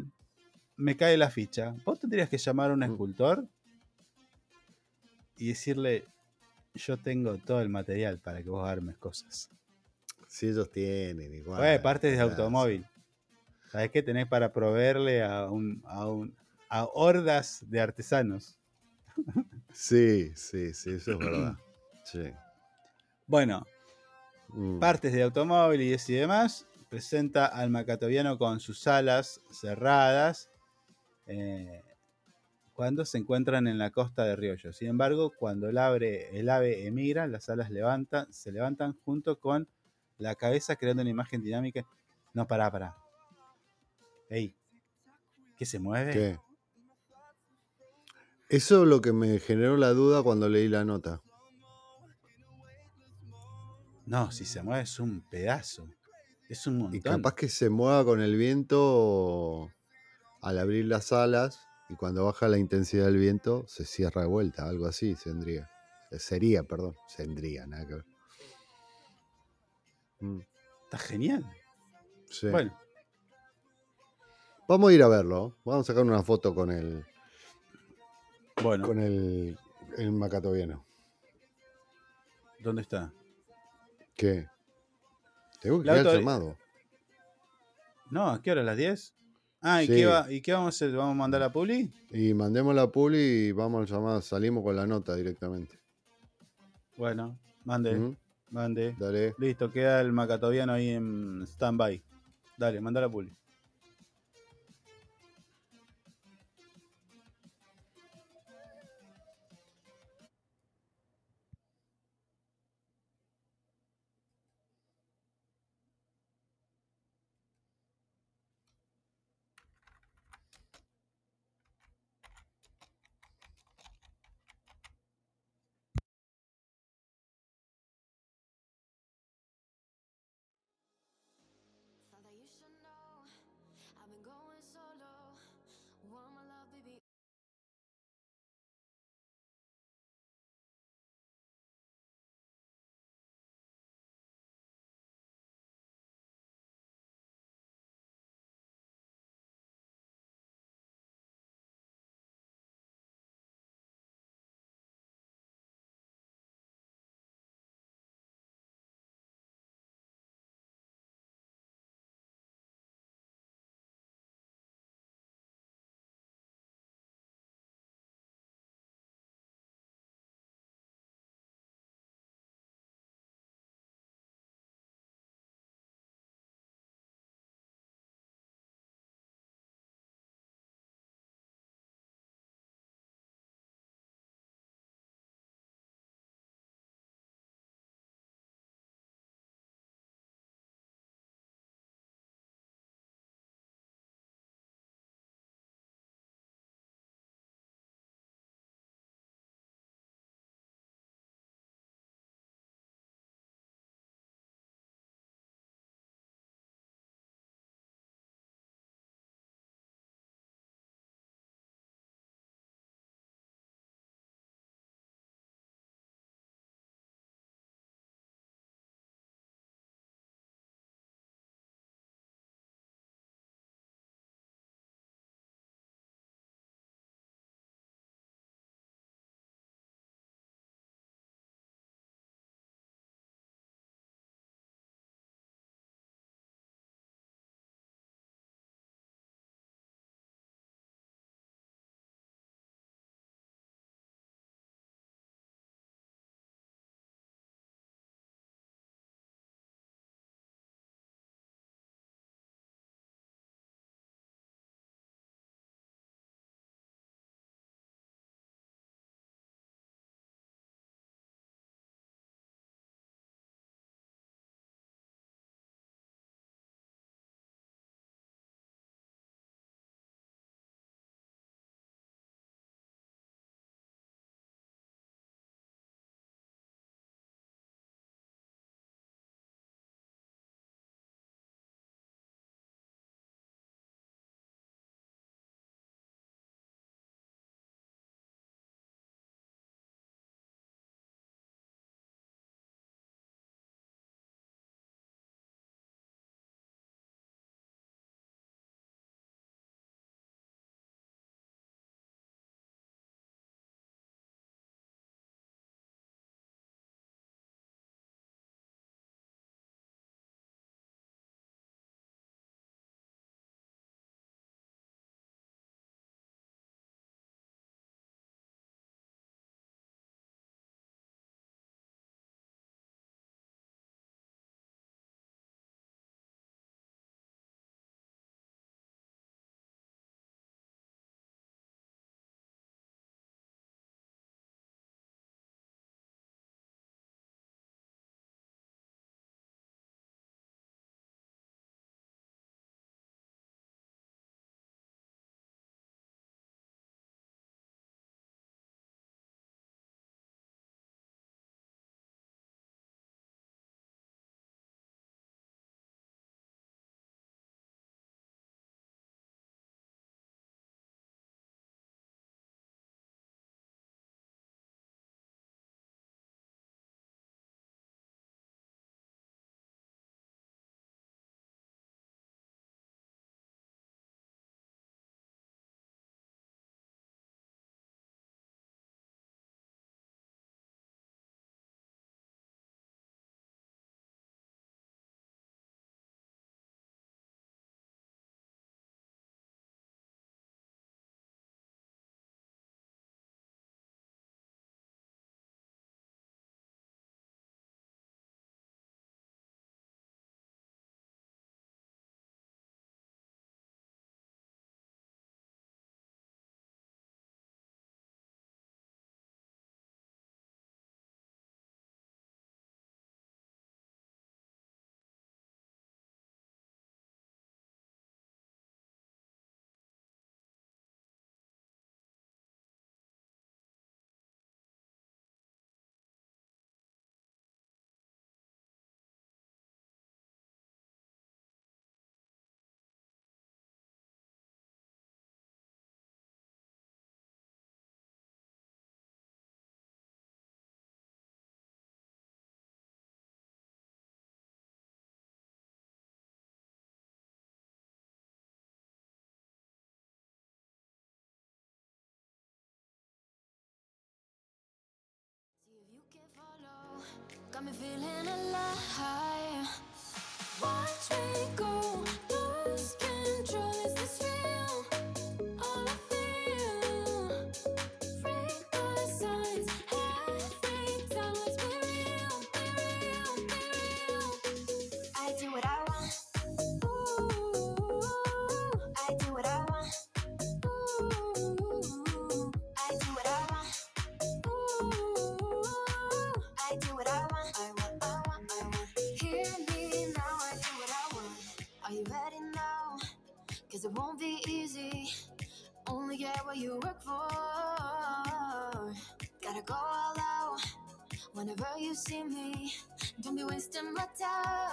me cae la ficha. Vos tendrías que llamar a un escultor y decirle, yo tengo todo el material para que vos armes cosas. Si ellos tienen igual. Oye, partes de automóvil. ¿Sabes qué tenés para proveerle a un, a un a hordas de artesanos? Sí, sí, sí, eso es verdad. Sí. Bueno, Mm. partes de automóviles y demás. Presenta al macatoviano con sus alas cerradas eh, cuando se encuentran en la costa de Riollo. Sin embargo, cuando el ave, el ave emigra, las alas levantan, se levantan junto con la cabeza creando una imagen dinámica. No, pará, pará. Ey, ¿qué se mueve? ¿Qué? Eso es lo que me generó la duda cuando leí la nota. No, si se mueve es un pedazo. Es un montón. Y capaz que se mueva con el viento al abrir las alas y cuando baja la intensidad del viento se cierra de vuelta, algo así tendría. Eh, Sería, perdón, tendría, nada que ver. Mm, Está genial. sí. Bueno, Vamos a ir a verlo. Vamos a sacar una foto con el, bueno, con el, el macatoviano. ¿dónde está? ¿Qué? Tengo que La quedar llamado. No, ¿a qué hora? ¿A las 10? Ah, ¿y, Sí. qué, va, ¿y qué vamos a hacer? ¿Vamos a mandar a Publi? Y mandemos la puli y vamos al llamado. Salimos con la nota directamente. Bueno, mande, Ujú. mande. Dale. Listo, queda el macatoviano ahí en stand-by. Dale, manda a Publi. got me feeling see me. Don't be wasting my time.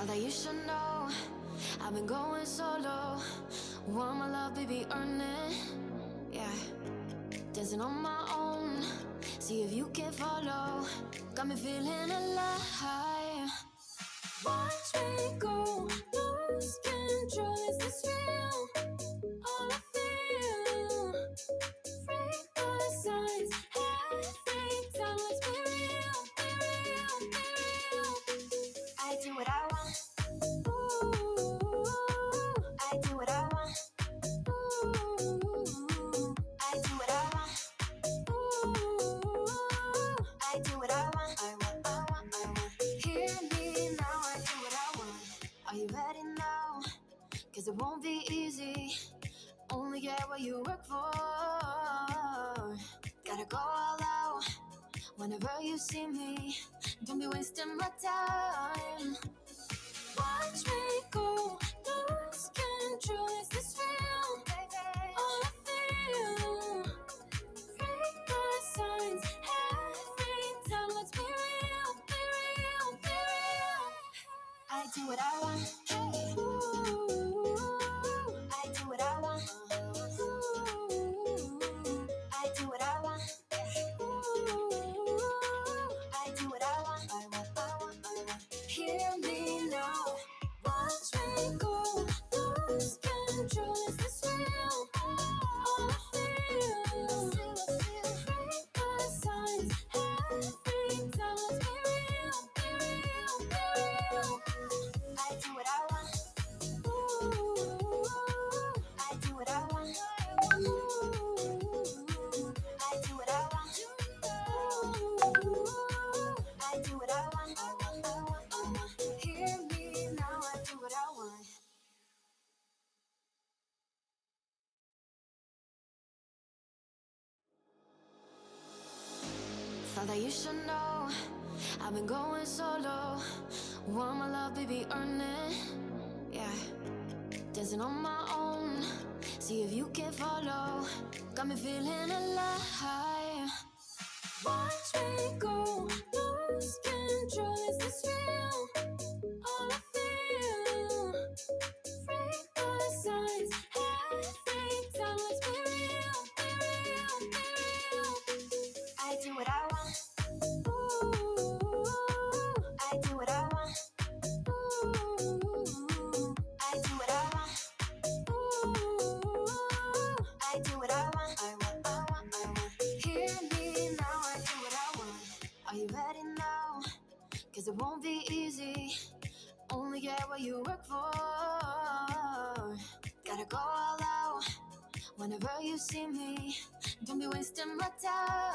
Not that you should know. I've been going solo. Want my love, baby, earn it. Yeah. Dancing on my own. See if you can follow. Got me feeling alive. Watch me go. see me. Don't be wasting my time. Not that you should know. I've been going solo. Want my love, baby, earn it. Yeah. Dancing on my own. See if you can follow. Got me feeling alive. Watch me go. Lose. Whenever you see me, don't be wasting my time.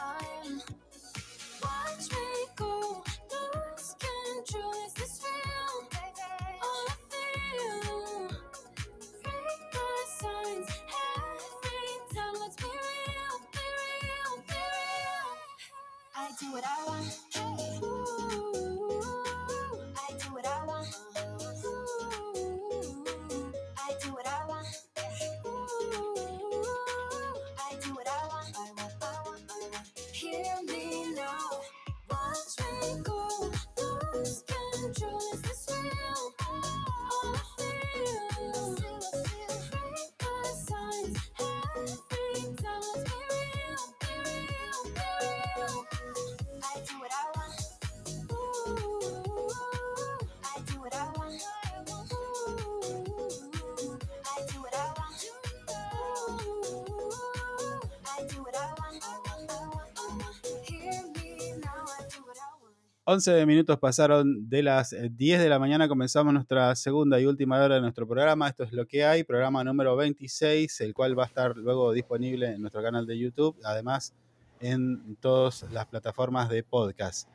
11 minutos pasaron de las eh, 10 de la mañana, comenzamos nuestra segunda y última hora de nuestro programa. Esto es lo que hay, programa número 26, el cual va a estar luego disponible en nuestro canal de YouTube, además en todas las plataformas de podcast.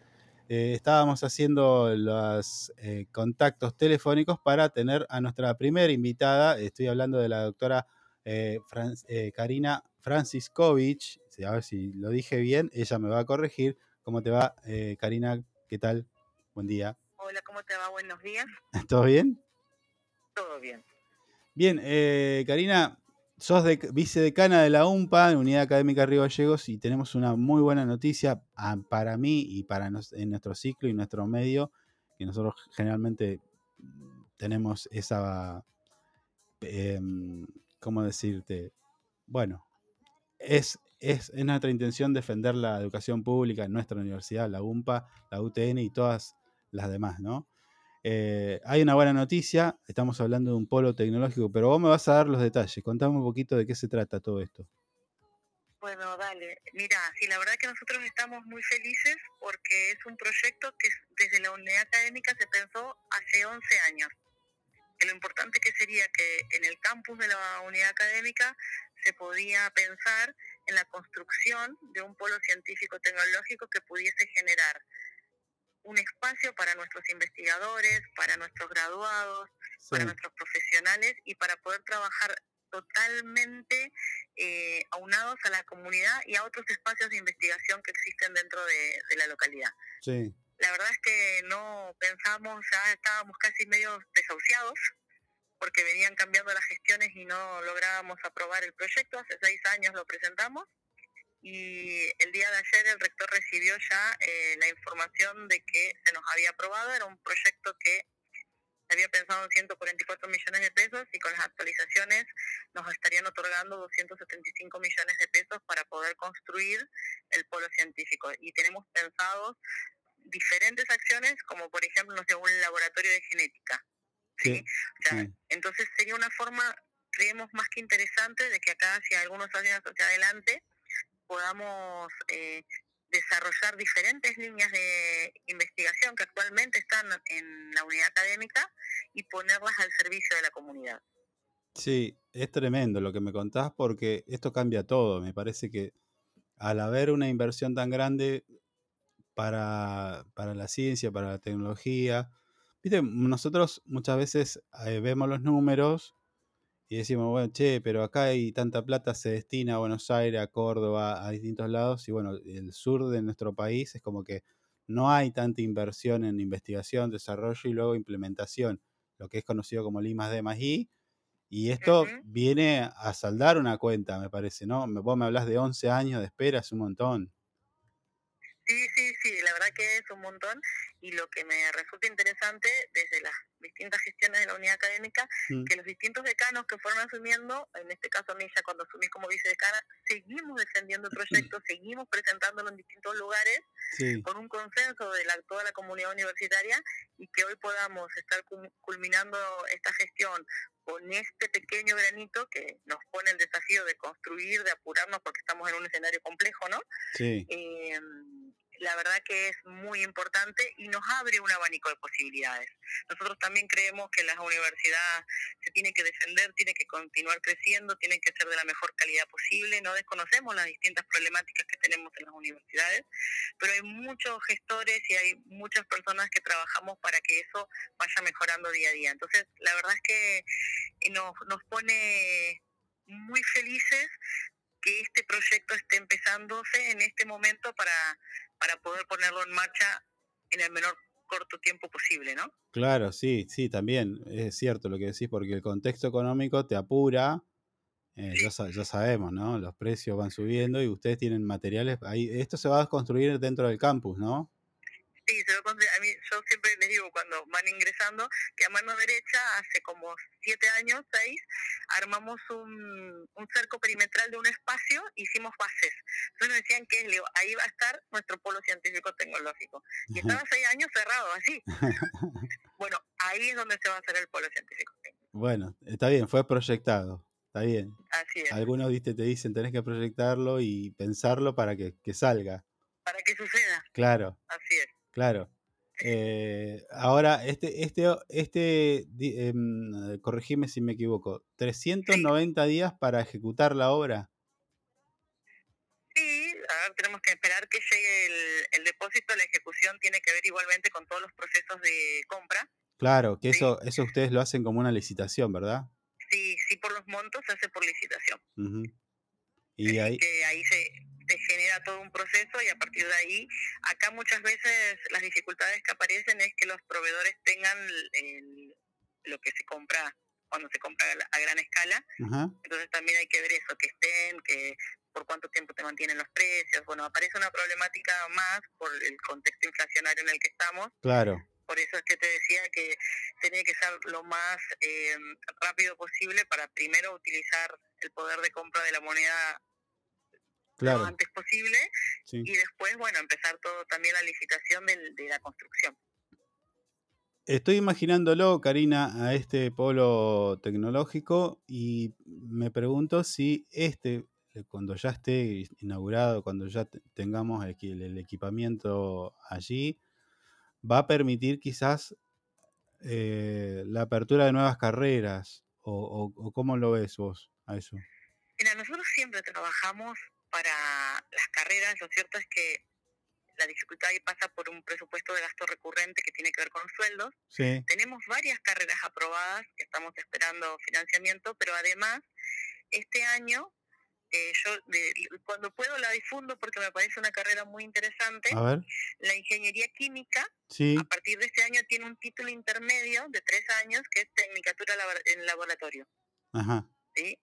Eh, estábamos haciendo los eh, contactos telefónicos para tener a nuestra primera invitada. Estoy hablando de la doctora eh, eh, Karina Franciscovich. A ver si lo dije bien, ella me va a corregir. ¿Cómo te va, eh, Karina? ¿Qué tal? Buen día. Hola, ¿cómo te va? Buenos días. ¿Todo bien? Todo bien. Bien, eh, Karina, sos de, vicedecana de la UMPA, Unidad Académica Río Gallegos, y tenemos una muy buena noticia ah, para mí y para nos- en nuestro ciclo y nuestro medio, que nosotros generalmente tenemos esa, em, ¿cómo decirte? Bueno, es, es, es nuestra intención defender la educación pública en nuestra universidad, la UMPA, la UTN y todas las demás, ¿no? Eh, hay una buena noticia, estamos hablando de un polo tecnológico, pero vos me vas a dar los detalles. Contame un poquito de qué se trata todo esto. Bueno, dale. Mira, sí, la verdad que nosotros estamos muy felices porque es un proyecto que desde la unidad académica se pensó hace 11 años. Que lo importante que sería que en el campus de la unidad académica se podía pensar en la construcción de un polo científico-tecnológico que pudiese generar un espacio para nuestros investigadores, para nuestros graduados, para nuestros profesionales y para poder trabajar totalmente eh, aunados a la comunidad y a otros espacios de investigación que existen dentro de, de la localidad. Sí. La verdad es que no pensamos, ya estábamos casi medio desahuciados porque venían cambiando las gestiones y no lográbamos aprobar el proyecto. Hace seis años lo presentamos y el día de ayer el rector recibió ya eh, la información de que se nos había aprobado. Era un proyecto que había pensado en 144 millones de pesos y con las actualizaciones nos estarían otorgando 275 millones de pesos para poder construir el polo científico. Y tenemos pensados diferentes acciones, como por ejemplo, no sé, un laboratorio de genética. Sí. O sea, entonces sería una forma, creemos, más que interesante de que acá, hacia algunos años hacia adelante, podamos eh, desarrollar diferentes líneas de investigación que actualmente están en la unidad académica y ponerlas al servicio de la comunidad. Sí, es tremendo lo que me contás porque esto cambia todo. Me parece que al haber una inversión tan grande para, para la ciencia, para la tecnología, viste, nosotros muchas veces eh, vemos los números y decimos, bueno, che, pero acá hay tanta plata, se destina a Buenos Aires, a Córdoba, a distintos lados, y bueno, el sur de nuestro país es como que no hay tanta inversión en investigación, desarrollo y luego implementación, lo que es conocido como I más D más I, y esto viene a saldar una cuenta, me parece, ¿no? Vos me hablas de 11 años de espera, es un montón. Sí, verdad que es un montón y lo que me resulta interesante desde las distintas gestiones de la unidad académica, Mm. que los distintos decanos que fueron asumiendo, en este caso a mí ya cuando asumí como vicedecana, seguimos defendiendo el proyecto, seguimos presentándolo en distintos lugares Sí. con un consenso de la, toda la comunidad universitaria y que hoy podamos estar culminando esta gestión con este pequeño granito que nos pone el desafío de construir, de apurarnos porque estamos en un escenario complejo, ¿no? Sí. Eh, la verdad que es muy importante y nos abre un abanico de posibilidades. Nosotros también creemos que la universidad se tiene que defender, tiene que continuar creciendo, tiene que ser de la mejor calidad posible. No desconocemos las distintas problemáticas que tenemos en las universidades, pero hay muchos gestores y hay muchas personas que trabajamos para que eso vaya mejorando día a día. Entonces, la verdad es que nos, nos pone muy felices que este proyecto esté empezándose en este momento para, para poder ponerlo en marcha en el menor corto tiempo posible, ¿no? Claro, sí, sí, también es cierto lo que decís, porque el contexto económico te apura, eh, ya, sa- ya sabemos, ¿no? Los precios van subiendo y ustedes tienen materiales, ahí, esto se va a construir dentro del campus, ¿no? Sí, se conse- a mí, yo siempre les digo cuando van ingresando que a mano derecha hace como siete años, seis, armamos un, un cerco perimetral de un espacio, hicimos bases. Entonces nos decían que digo, ahí va a estar nuestro polo científico tecnológico. Y estaba seis años cerrado, así. Bueno, ahí es donde se va a hacer el polo científico. Bueno, está bien, fue proyectado, está bien. Así es. Algunos ¿viste? te dicen tenés que proyectarlo y pensarlo para que, que salga. Para que suceda. Claro, Así es. claro. Eh, ahora, este, este, este, em, corregime si me equivoco, 390 días para ejecutar la obra. Sí, ahora tenemos que esperar que llegue el, el depósito. La ejecución tiene que ver igualmente con todos los procesos de compra. Claro, que eso, eso ustedes lo hacen como una licitación, ¿verdad? Sí, sí por los montos se hace por licitación. Ujú. Y ahí, que ahí se, se genera todo un proceso y a partir de ahí, acá muchas veces las dificultades que aparecen es que los proveedores tengan el- lo que se compra cuando se compra a gran escala. Entonces también hay que ver eso, que estén, que por cuánto tiempo te mantienen los precios. Bueno, aparece una problemática más por el contexto inflacionario en el que estamos. claro, Por eso es que te decía que tenía que ser lo más eh, rápido posible para primero utilizar el poder de compra de la moneda lo antes posible Sí. y después, bueno, empezar todo también la licitación de la construcción. Estoy imaginándolo, Karina, a este polo tecnológico y me pregunto si este, cuando ya esté inaugurado, cuando ya te- tengamos el equipamiento allí, va a permitir quizás eh, la apertura de nuevas carreras o, o- o cómo lo ves vos a eso. Mira, nosotros siempre trabajamos para las carreras, lo cierto es que la dificultad ahí pasa por un presupuesto de gasto recurrente que tiene que ver con los sueldos. Sí, Tenemos varias carreras aprobadas que estamos esperando financiamiento, pero además este año eh, yo de- cuando puedo la difundo porque me parece una carrera muy interesante. a ver, La ingeniería química sí, a partir de este año tiene un título intermedio de tres años que es Tecnicatura en Laboratorio. ajá, ¿sí?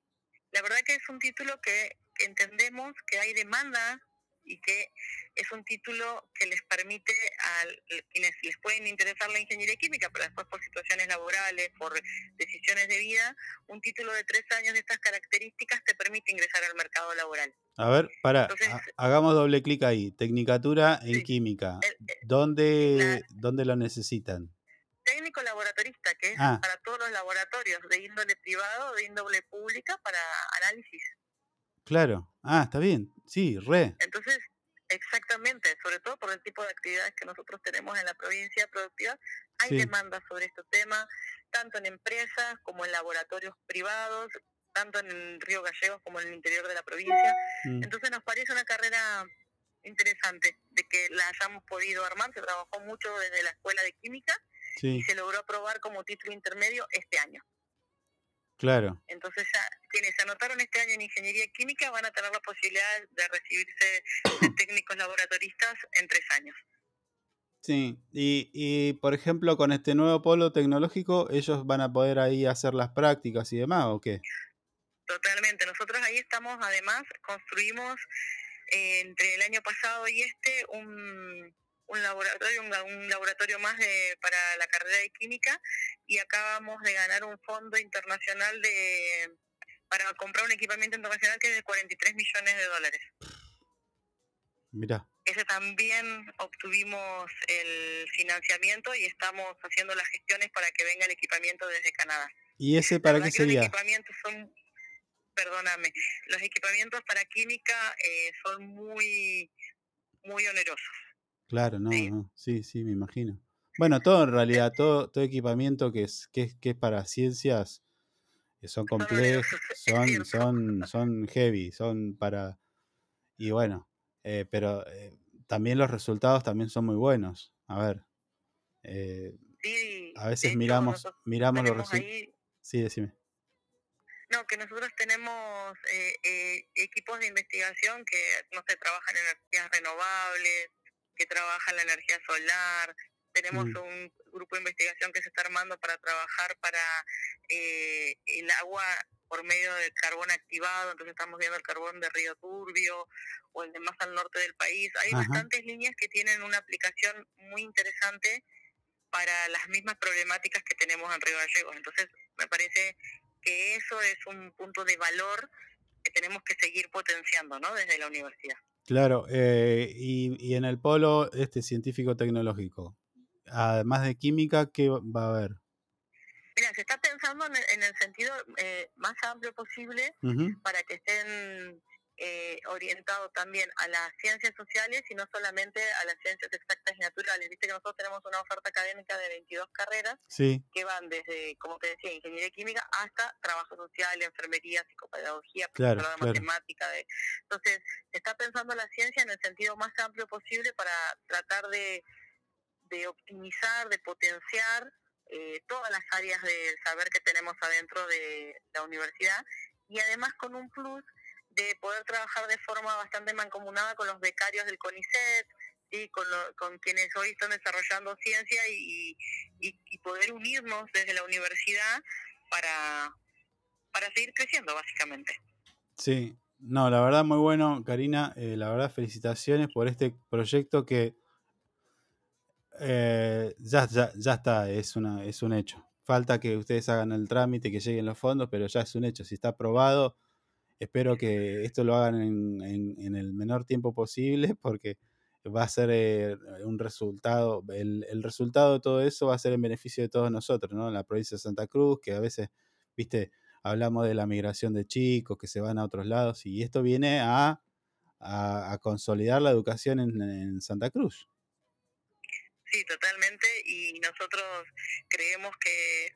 La verdad que es un título que entendemos que hay demanda y que es un título que les permite a quienes les pueden interesar la ingeniería química, pero después por situaciones laborales, por decisiones de vida, un título de tres años de estas características te permite ingresar al mercado laboral. a ver, para, Entonces- hagamos doble clic ahí, Tecnicatura en Química, ¿dónde, ¿dónde lo necesitan? Técnico laboratorista, que es Ah. para todos los laboratorios de índole privado, de índole pública, para análisis. Claro, ah, está bien, sí, re, Entonces, exactamente, sobre todo por el tipo de actividades que nosotros tenemos en la provincia productiva, hay Sí. demanda sobre este tema, tanto en empresas como en laboratorios privados, tanto en Río Gallegos como en el interior de la provincia. Mm. Entonces nos parece una carrera interesante de que la hayamos podido armar, se trabajó mucho desde la Escuela de Química sí, y se logró aprobar como título intermedio este año. Claro. Entonces ya quienes se anotaron este año en Ingeniería Química van a tener la posibilidad de recibirse de técnicos laboratoristas en tres años. Sí, y, y por ejemplo con este nuevo polo tecnológico, ellos van a poder ahí hacer las prácticas y demás, ¿o qué? Totalmente. Nosotros ahí estamos, además, construimos eh, entre el año pasado y este un, un laboratorio, un, un laboratorio más de, para la carrera de química y acabamos de ganar un fondo internacional de para comprar un equipamiento internacional que es de 43 millones de dólares. Mirá, Ese también obtuvimos el financiamiento y estamos haciendo las gestiones para que venga el equipamiento desde Canadá. ¿y ese para qué que Los sería? equipamientos son, perdóname, los equipamientos para química eh, son muy, muy onerosos. Claro, no, no. Sí, sí, me imagino. Bueno, todo en realidad, todo, todo equipamiento que es, que, es, que es para ciencias que son complejos, son, son, son heavy, son para. Y bueno, eh, pero eh, también los resultados también son muy buenos. A ver. eh, Sí, a veces hecho, miramos, miramos los resultados. Sí, decime. no, que nosotros tenemos eh, eh, equipos de investigación que, no sé, trabajan en energías renovables, que trabajan la energía solar. Tenemos Mm. un grupo de investigación que se está armando para trabajar para eh, el agua por medio del carbón activado, entonces estamos viendo el carbón de Río Turbio o el de más al norte del país. Hay Ajá. bastantes líneas que tienen una aplicación muy interesante para las mismas problemáticas que tenemos en Río Gallegos. Entonces, me parece que eso es un punto de valor que tenemos que seguir potenciando, ¿no? Desde la universidad. Claro, eh, y, y en el polo este científico-tecnológico, además de química, ¿qué va a haber? Mira, se está pensando en el, en el sentido eh, más amplio posible para que estén eh, orientados también a las ciencias sociales y no solamente a las ciencias exactas y naturales. Viste que nosotros tenemos una oferta académica de 22 carreras Sí, que van desde, como te decía, ingeniería química hasta trabajo social, enfermería, psicopedagogía, Claro, profesorado de claro. matemática. De... Entonces, se está pensando la ciencia en el sentido más amplio posible para tratar de, de optimizar, de potenciar eh, todas las áreas del saber que tenemos adentro de la universidad y además con un plus de poder trabajar de forma bastante mancomunada con los becarios del CONICET, ¿sí? con, con quienes hoy están desarrollando ciencia y, y- y poder unirnos desde la universidad para, para seguir creciendo, básicamente. sí. No, la verdad muy bueno, Karina. eh, la verdad, felicitaciones por este proyecto que eh, ya, ya, ya está, es, una, es un hecho. Falta que ustedes hagan el trámite, que lleguen los fondos, pero ya es un hecho. Si está aprobado, espero que esto lo hagan en, en- en el menor tiempo posible porque va a ser eh, un resultado, el, el resultado de todo eso va a ser en beneficio de todos nosotros, ¿no? En la provincia de Santa Cruz, que a veces, viste, hablamos de la migración de chicos que se van a otros lados y esto viene a, a- a consolidar la educación en, en Santa Cruz. Sí, totalmente. Y nosotros creemos que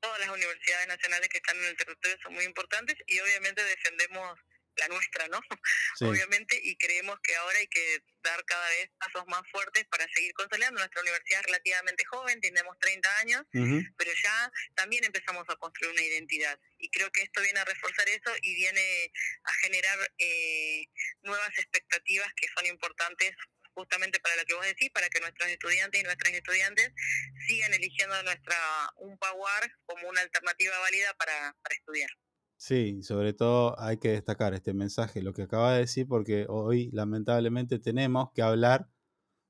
todas las universidades nacionales que están en el territorio son muy importantes y obviamente defendemos la nuestra, ¿no? Sí. Obviamente, y creemos que ahora hay que dar cada vez pasos más fuertes para seguir consolidando. Nuestra universidad es relativamente joven, tenemos 30 años, pero ya también empezamos a construir una identidad. Y creo que esto viene a reforzar eso y viene a generar eh, nuevas expectativas que son importantes justamente para lo que vos decís, para que nuestros estudiantes y nuestras estudiantes sigan eligiendo nuestra UNPAWAR como una alternativa válida para, para estudiar. Sí, sobre todo hay que destacar este mensaje, lo que acaba de decir, porque hoy lamentablemente tenemos que hablar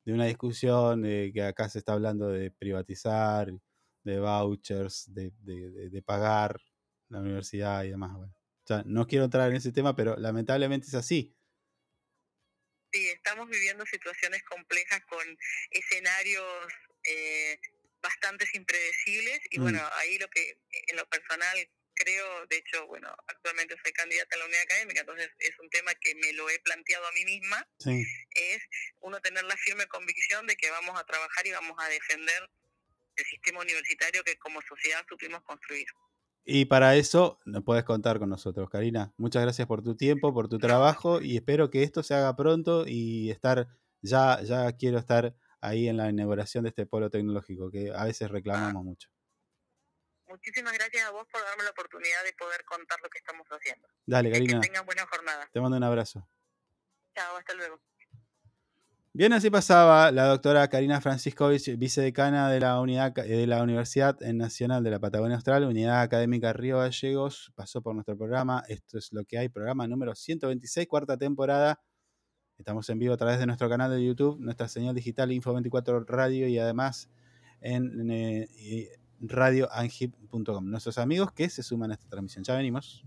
de una discusión de que acá se está hablando de privatizar, de vouchers, de, de- de- de pagar la universidad y demás. Bueno, o sea, no quiero entrar en ese tema, pero lamentablemente es así. Sí, estamos viviendo situaciones complejas con escenarios eh, bastante impredecibles y Mm. bueno, ahí lo que en lo personal creo, de hecho, bueno, actualmente soy candidata a la unidad académica, entonces es un tema que me lo he planteado a mí misma, Sí. es uno tener la firme convicción de que vamos a trabajar y vamos a defender el sistema universitario que como sociedad supimos construir. Y para eso no puedes contar con nosotros, Karina. Muchas gracias por tu tiempo, por tu trabajo y espero que esto se haga pronto y estar ya ya quiero estar ahí en la inauguración de este polo tecnológico que a veces reclamamos mucho. Muchísimas gracias a vos por darme la oportunidad de poder contar lo que estamos haciendo. Dale, Que Karina. tengan buena jornada. Te mando un abrazo. Chao, hasta luego. Bien, así pasaba la doctora Karina Franciscovich, vicedecana de la, unidad, de la Universidad Nacional de la Patagonia Austral, Unidad Académica Río Gallegos, pasó por nuestro programa. Esto es lo que hay, programa número 126, cuarta temporada. Estamos en vivo a través de nuestro canal de YouTube, nuestra señal digital Info24 Radio y además en, en, eh, radioangip.com. Nuestros amigos que se suman a esta transmisión. Ya venimos.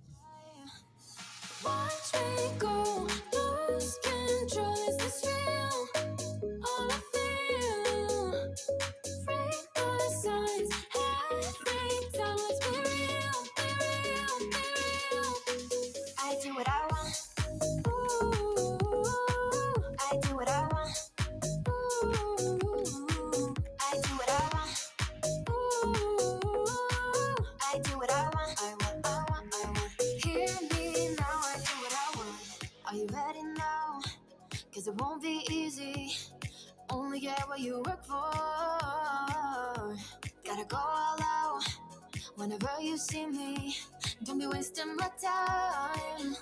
It won't be easy. Only get what you work for. Gotta go all out whenever you see me. Don't be wasting my time.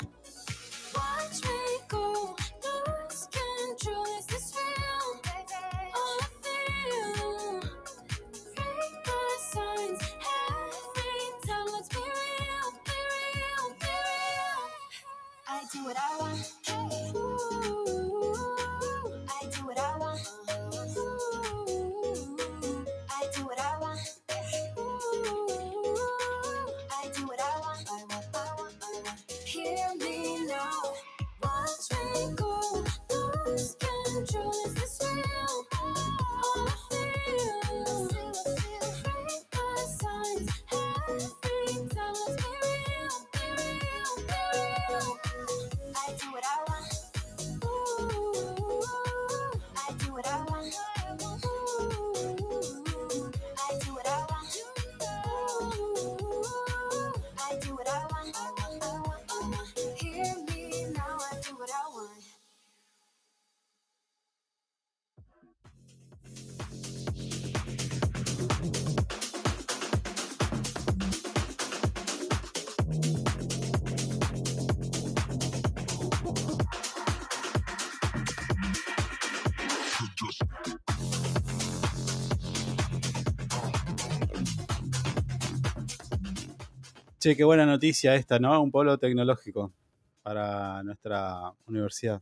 Watch me go, lose control. Is this real? All I feel. Read the signs every time. Let's be real, be real, be real. I do what I want. Che, qué buena noticia esta, ¿no? Un polo tecnológico para nuestra universidad.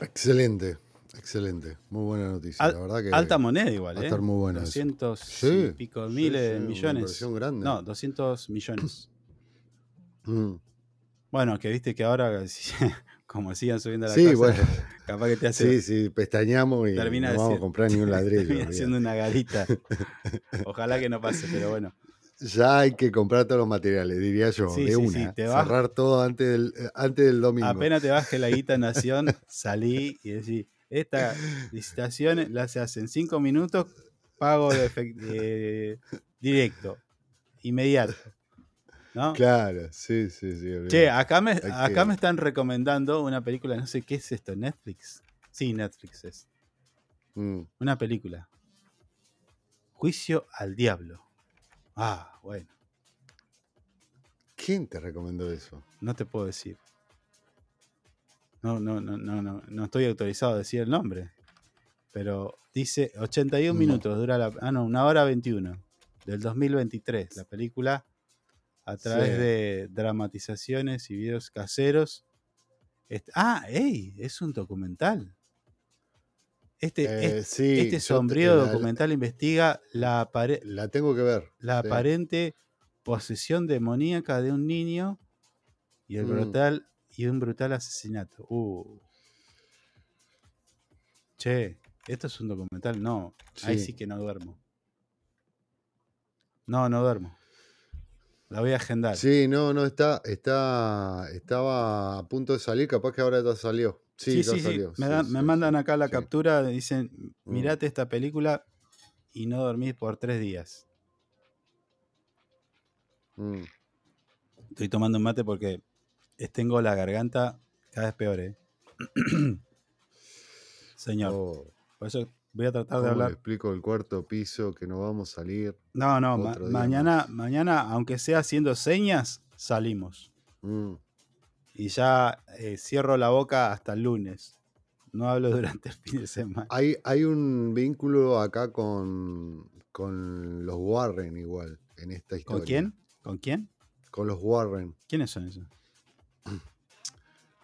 Excelente, excelente. Muy buena noticia. Al- la verdad que alta moneda igual, va a ¿eh? estar muy buena. eso. 200 Sí, y pico sí, miles, sí, una millones. inversión grande. No, 200 millones. Mm. Bueno, que viste que ahora, como sigan subiendo la Sí, cosa, bueno. capaz que te hace... Sí, sí, pestañamos y termina no vamos a comprar ni un ladrillo. termina haciendo una garita. Ojalá que no pase, pero bueno. Ya hay que comprar todos los materiales, diría yo, Sí, de sí, una. sí, te vas- Cerrar todo antes del, eh, antes del domingo. Apenas te baje la guita Nación, salí y decís, esta licitación la se hace en cinco minutos, pago de eh, directo, inmediato. ¿no? Claro, sí, sí, sí. Che, acá me, acá que- me están recomendando una película, no sé qué es esto, Netflix. Sí, Netflix es. Mm. Una película. Juicio al diablo. Ah, bueno, ¿Quién te recomendó eso? no te puedo decir. No, no, no, no, no, no estoy autorizado a decir el nombre. Pero dice 81 No. minutos, dura la. Ah, no, una hora 21. Del 2023. La película a través Sí. de dramatizaciones y videos caseros. Ah, ey, es un documental. Este, Eh, sí, este yo te- sombrío la- documental investiga la, La tengo que ver. la sí. aparente posesión demoníaca de un niño y el Mm. brutal y un brutal asesinato. Uh. Che, esto es un documental, no. Ahí Sí. sí que no duermo. No, no duermo. La voy a agendar. Sí, no, no, está, está, estaba a punto de salir, capaz que ahora ya salió. Sí, Sí, sí. Me, dan- mandan acá la captura, dicen, Mm. mirate esta película y no dormís por tres días. Mm. Estoy tomando un mate porque tengo la garganta cada vez peor, ¿eh? Señor. Oh, Por eso voy a tratar de ¿cómo le hablar. explico el cuarto piso que no vamos a salir? No, no, ma- mañana, mañana, aunque sea haciendo señas, salimos. Mm. Y ya eh, cierro la boca hasta el lunes. No hablo durante el fin de semana. Hay, hay un vínculo acá con, con los Warren igual, en esta historia. ¿Con quién? ¿Con quién? Con los Warren. ¿Quiénes son esos?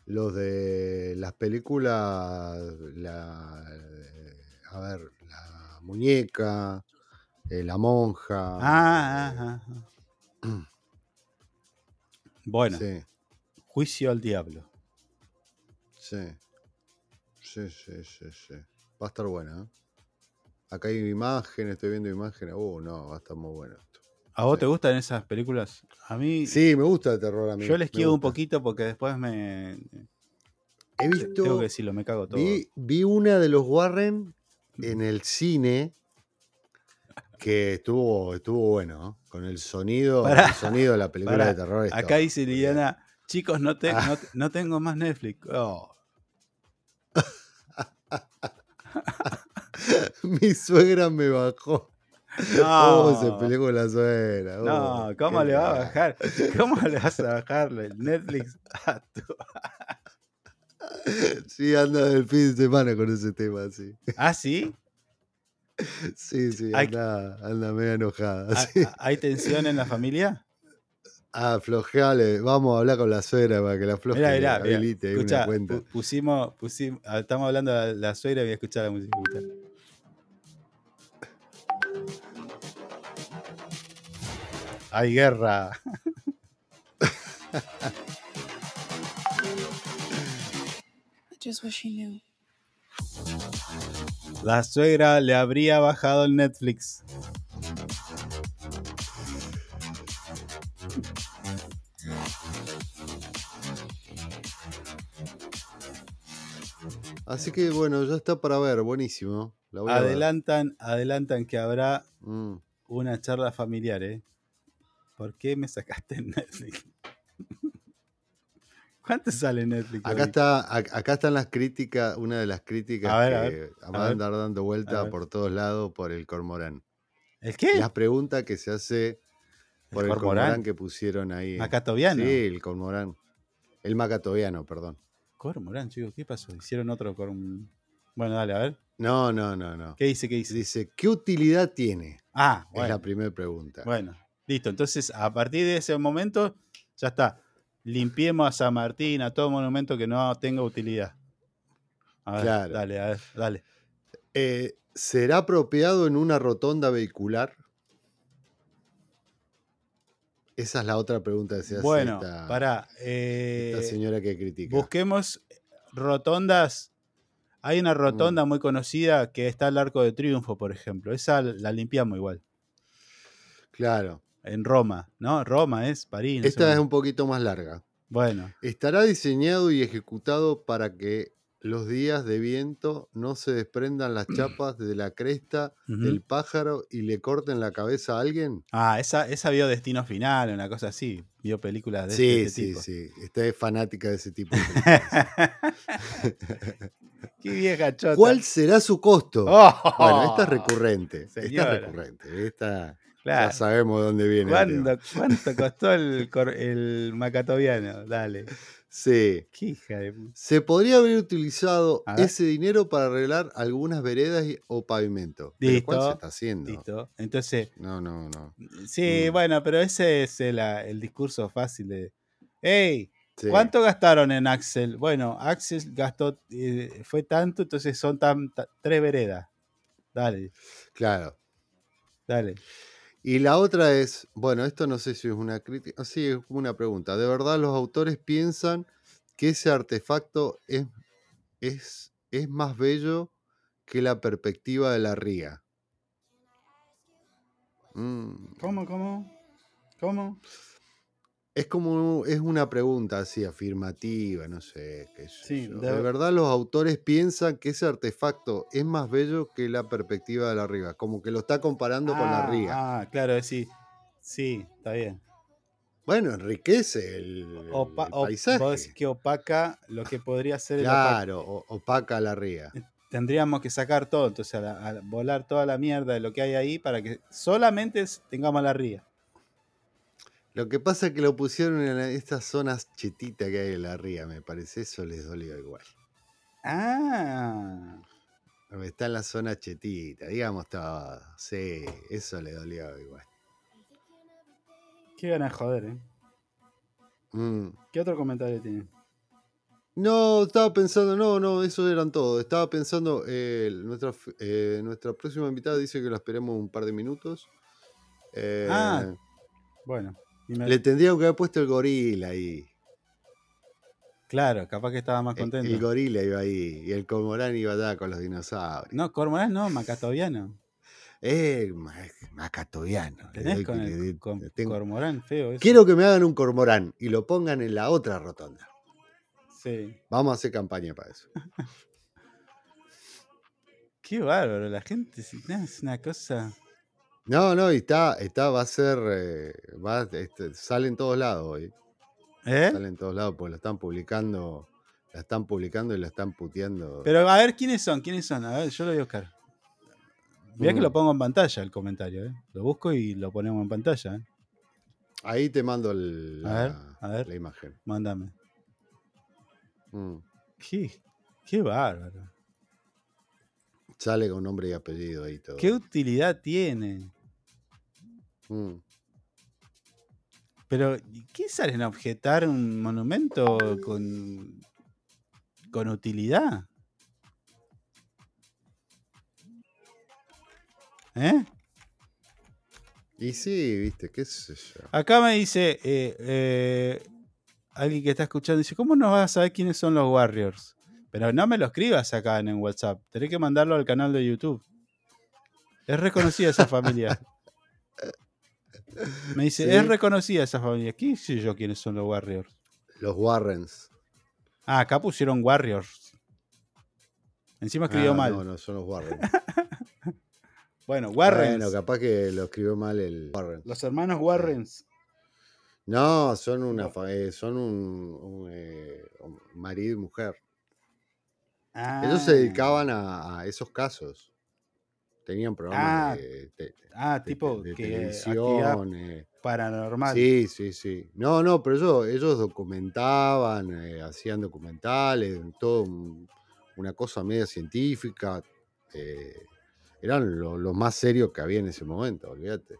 Los de las películas, la, eh, a ver, la muñeca, eh, la monja. Ah, ah, ah, ah. Bueno, Sí, juicio al diablo. sí. Sí, sí, sí, sí. Va a estar buena, ¿eh? Acá hay imágenes, estoy viendo imágenes. Uh, no, va a estar muy bueno esto. ¿A vos Sí. te gustan esas películas? A mí, Sí, me gusta el terror a mí. yo les quiero un poquito porque después me. He visto. Tengo que decirlo, me cago todo. Vi, vi una de los Warren en el cine que estuvo, estuvo bueno, ¿no? Con el sonido, Pará, el sonido de la película Pará, de terror. Acá dice Liliana, chicos, no, te- Ah. no, no tengo más Netflix. Oh. Mi suegra me bajó. Oh, se peleó con la suegra. No, oh, ¿cómo le va a bajar? ¿Cómo le vas a bajar el Netflix a tu... Sí, anda del fin de semana con ese tema, sí. ¿Ah, sí? Sí, sí, anda, anda media enojada. ¿Hay, sí. hay tensión en la familia? Ah, flojeale, vamos a hablar con la suegra para que la floje Mirá, mirá, mirá. habilite Escuchá, una cuenta. pu- pusimos, pusimos, ah, estamos hablando de la, suegra, voy a escuchar la música. escuchá. Hay guerra. La suegra le habría bajado el Netflix. Así que bueno, ya está para ver, buenísimo. La voy a ver. Adelantan, adelantan que habrá Mm. una charla familiar, ¿eh? ¿Por qué me sacaste en Netflix? ¿Cuánto sale Netflix? Acá hoy? está, ac- acá están las críticas, una de las críticas A ver, a que ver, van a andar dando vuelta por todos lados por el cormorán. ¿El qué? Las preguntas que se hace por el, cormorán? cormorán que pusieron ahí. Macatoviano. Sí, el cormorán. El macatoviano, perdón. Cormorán, chicos, ¿qué pasó? Hicieron otro con. Bueno, dale, a ver. No, no, no, no. ¿Qué dice? ¿Qué dice? Dice, ¿qué utilidad tiene? Ah, Es la bueno. primera pregunta. Bueno, listo. Entonces, a partir de ese momento, ya está. Limpiemos a San Martín, a todo monumento que no tenga utilidad. A ver, Claro. dale, a ver, dale. Eh, ¿Será apropiado en una rotonda vehicular? Esa es la otra pregunta que se hace Bueno, esta, pará. esta eh, señora que critica. busquemos rotondas. Hay una rotonda Mm. muy conocida que está el Arco de Triunfo, por ejemplo. Esa la limpiamos igual. Claro. En Roma, ¿no? Roma es París. Esta es un poquito más larga. Bueno, Estará diseñado y ejecutado para que los días de viento no se desprendan las chapas de la cresta del pájaro y le corten la cabeza a alguien. Ah, esa, esa vio Destino Final, una cosa así. Vio películas de, Sí, este sí, tipo. sí. Esta es fanática de ese tipo de. Qué vieja chota. ¿Cuál será su costo? Oh, Bueno, esta es recurrente. Esta es recurrente. Esta Claro. ya sabemos de dónde viene. ¿Cuándo- ¿Cuánto costó el, el macatoviano? Dale. Sí. Qué hija de. Se podría haber utilizado ese dinero para arreglar algunas veredas y- o. ¿Pero cuál se Listo. está haciendo? Listo. Entonces, No, no, no. sí, bueno, pero ese es el, ah, el discurso fácil de. ¡Ey! Sí. ¿Cuánto gastaron en Axel? Bueno, Axel gastó, eh, fue tanto, entonces son tan, ta- tres veredas. Dale, Claro. dale. Y la otra es, bueno, esto no sé si es una crítica, sí, es como una pregunta. ¿De verdad los autores piensan que ese artefacto es, es, es más bello que la perspectiva de la ría? Mm, ¿Cómo, cómo? ¿Cómo? Es como, es una pregunta así afirmativa, no sé qué Sí, yo. de- ¿De verdad los autores piensan que ese artefacto es más bello que la perspectiva de la ría? Como que lo está comparando con la Ah, ría. Ah, claro, sí. Sí, está bien. Bueno, enriquece el, Opa- el paisaje. vos decís que opaca lo que podría ser el opaca. Claro, opaca la ría. Tendríamos que sacar todo, entonces a, la- a volar toda la mierda de lo que hay ahí para que solamente tengamos la ría. Lo que pasa es que lo pusieron en estas zonas chetitas que hay en la ría, me parece. Eso les dolió igual. Ah, Está en la zona chetita, digamos todo. Sí, eso le dolió igual. qué ganas de joder, ¿eh? Mm. ¿Qué otro comentario tiene? No, estaba pensando, no, no, eso eran todo. Estaba pensando, eh, nuestra, eh, nuestra próxima invitada dice que la esperemos un par de minutos. Eh, Ah, Bueno, me- le tendría que haber puesto el gorila ahí. claro, capaz que estaba más El, contento. el gorila iba ahí y el cormorán iba allá con los dinosaurios. no, Cormorán no, Macatoviano. Eh, ma- macatoviano. ¿Tenés con el le- con le tengo- Cormorán feo eso? Quiero que me hagan un cormorán y lo pongan en la otra rotonda. Sí. Vamos a hacer campaña para eso. Qué bárbaro, la gente es una cosa. No, no, y está, está, va a ser, eh, va, este, sale en todos lados hoy. ¿Eh? Sale en todos lados porque lo están publicando La están publicando y la están puteando. Pero a ver quiénes son, quiénes son. A ver, yo lo voy a buscar. Mirá que Mm. lo pongo en pantalla el comentario, ¿eh? Lo busco y lo ponemos en pantalla, ¿eh? Ahí te mando el- A ver, la, a ver. la imagen. Mándame. Mm. Qué, qué bárbaro. Sale con nombre y apellido ahí todo. ¿Qué utilidad tiene? Mm. Pero, ¿y ¿qué salen a objetar un monumento con, con utilidad? ¿Eh? Y sí, viste, qué sé yo. Acá me dice eh, eh, alguien que está escuchando, dice, ¿cómo no vas a saber quiénes son los Warriors? Pero no me lo escribas acá en el WhatsApp, tenés que mandarlo al canal de YouTube. Es reconocida esa familia. Me dice, Sí. es reconocida esa familia. ¿Qué sé yo quiénes son los Warriors? Los Warrens. Ah, acá pusieron Warriors. Encima escribió Ah, mal. No, no, son los Warrens. Bueno, Warrens. Bueno, capaz que lo escribió mal el Warren. Los hermanos Warrens. No, son una fa- eh, son un, un, eh, un marido y mujer. Ellos se Ah. dedicaban a, a esos casos. Tenían programas Ah, de, de- Ah, de- tipo de que televisión. eh. paranormal. Sí, sí, sí. No, no, pero ellos, ellos documentaban, eh, hacían documentales, todo un- una cosa media científica. eh, eran lo, lo más serio que había en ese momento, olvídate.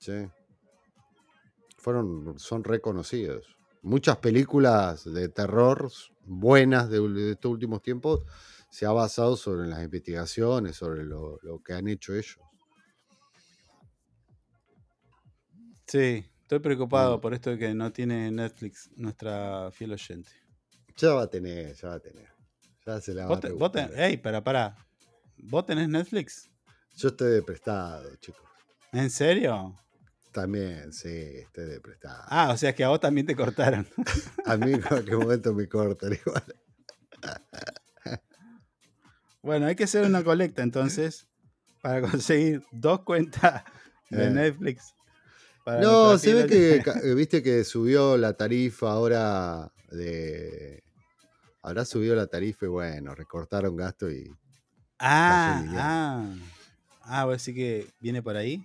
Sí. Fueron, son reconocidos. Muchas películas de terror buenas de, de estos últimos tiempos se ha basado sobre las investigaciones, sobre lo, lo que han hecho ellos. Sí, estoy preocupado Mm. por esto de que no tiene Netflix nuestra fiel oyente. Ya va a tener, ya va a tener. Ya se la va a te- vos te- rebuscar. ey, pero pará. ¿Vos tenés Netflix? Yo estoy de prestado, chicos. ¿En serio? También, sí, estoy de prestado. Ah, o sea que a vos también te cortaron. A mí en cualquier momento me cortan igual. bueno, hay que hacer una colecta entonces para conseguir dos cuentas de Eh. Netflix. No, se ve que, eh, viste que subió la tarifa ahora de... Habrá subido la tarifa y bueno, recortaron gasto y... Ah, ah. Ah, vos decís que viene por ahí.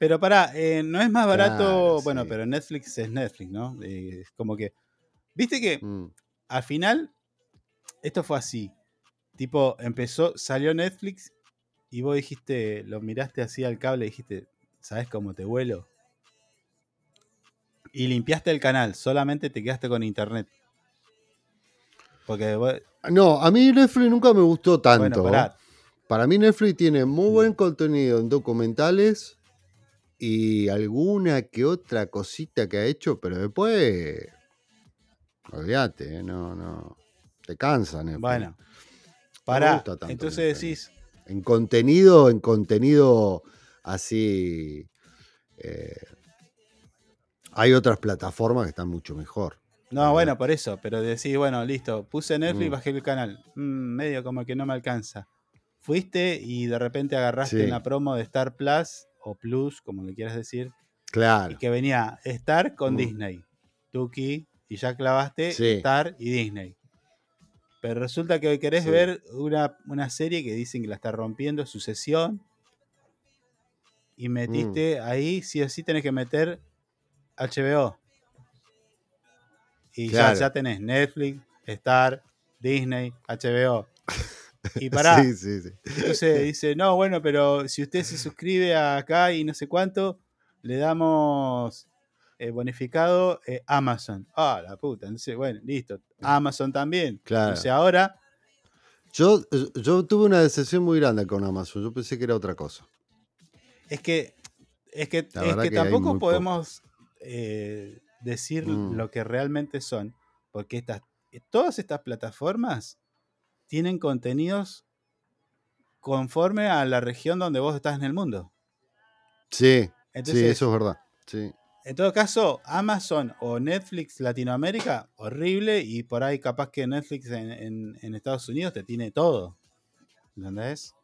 Pero pará, eh, no es más barato. Claro, bueno, sí. pero Netflix es Netflix, ¿no? Eh, es como que. Viste que Mm, al final esto fue así. Tipo, empezó, salió Netflix y vos dijiste, lo miraste así al cable y dijiste, ¿sabes cómo te vuelo? Y limpiaste el canal, solamente te quedaste con internet. Porque vos- No, a mí Netflix nunca me gustó tanto. Bueno, pará. Para mí Netflix tiene muy buen contenido en documentales y alguna que otra cosita que ha hecho, pero después... Olvídate, ¿eh? no, no. Te cansa Netflix. Bueno, Pará. gusta tanto Entonces decís, En contenido, en contenido así. eh, hay otras plataformas que están mucho mejor. No, bueno, por eso, pero decís, bueno, listo, puse Netflix y Mm. bajé el canal. Mm, medio como que no me alcanza. Fuiste y de repente agarraste Sí. una promo de Star Plus o Plus, como le quieras decir, Claro. y que venía Star con Mm. Disney. Tuki, y ya clavaste Sí. Star y Disney. Pero resulta que hoy querés Sí. ver una, una serie que dicen que la está rompiendo, Sucesión. Y metiste Mm. ahí, sí o sí tenés que meter HBO. Y Claro. ya, ya tenés Netflix, Star, Disney, HBO. Y pará. Sí, sí, sí. Entonces dice, no, bueno, pero si usted se suscribe acá y no sé cuánto, le damos eh, bonificado eh, Amazon. Ah, la puta. Entonces, bueno, listo. Amazon también. Claro. Entonces ahora, Yo, yo tuve una decepción muy grande con Amazon. Yo pensé que era otra cosa. es que, es que, es tampoco podemos eh, decir Mm. lo que realmente son. Porque estas, todas estas plataformas tienen contenidos conforme a la región donde vos estás en el mundo. Sí, sí, eso es verdad. Sí. En todo caso, Amazon o Netflix Latinoamérica, horrible, y por ahí capaz que Netflix en, en- en Estados Unidos te tiene todo. ¿Entendés?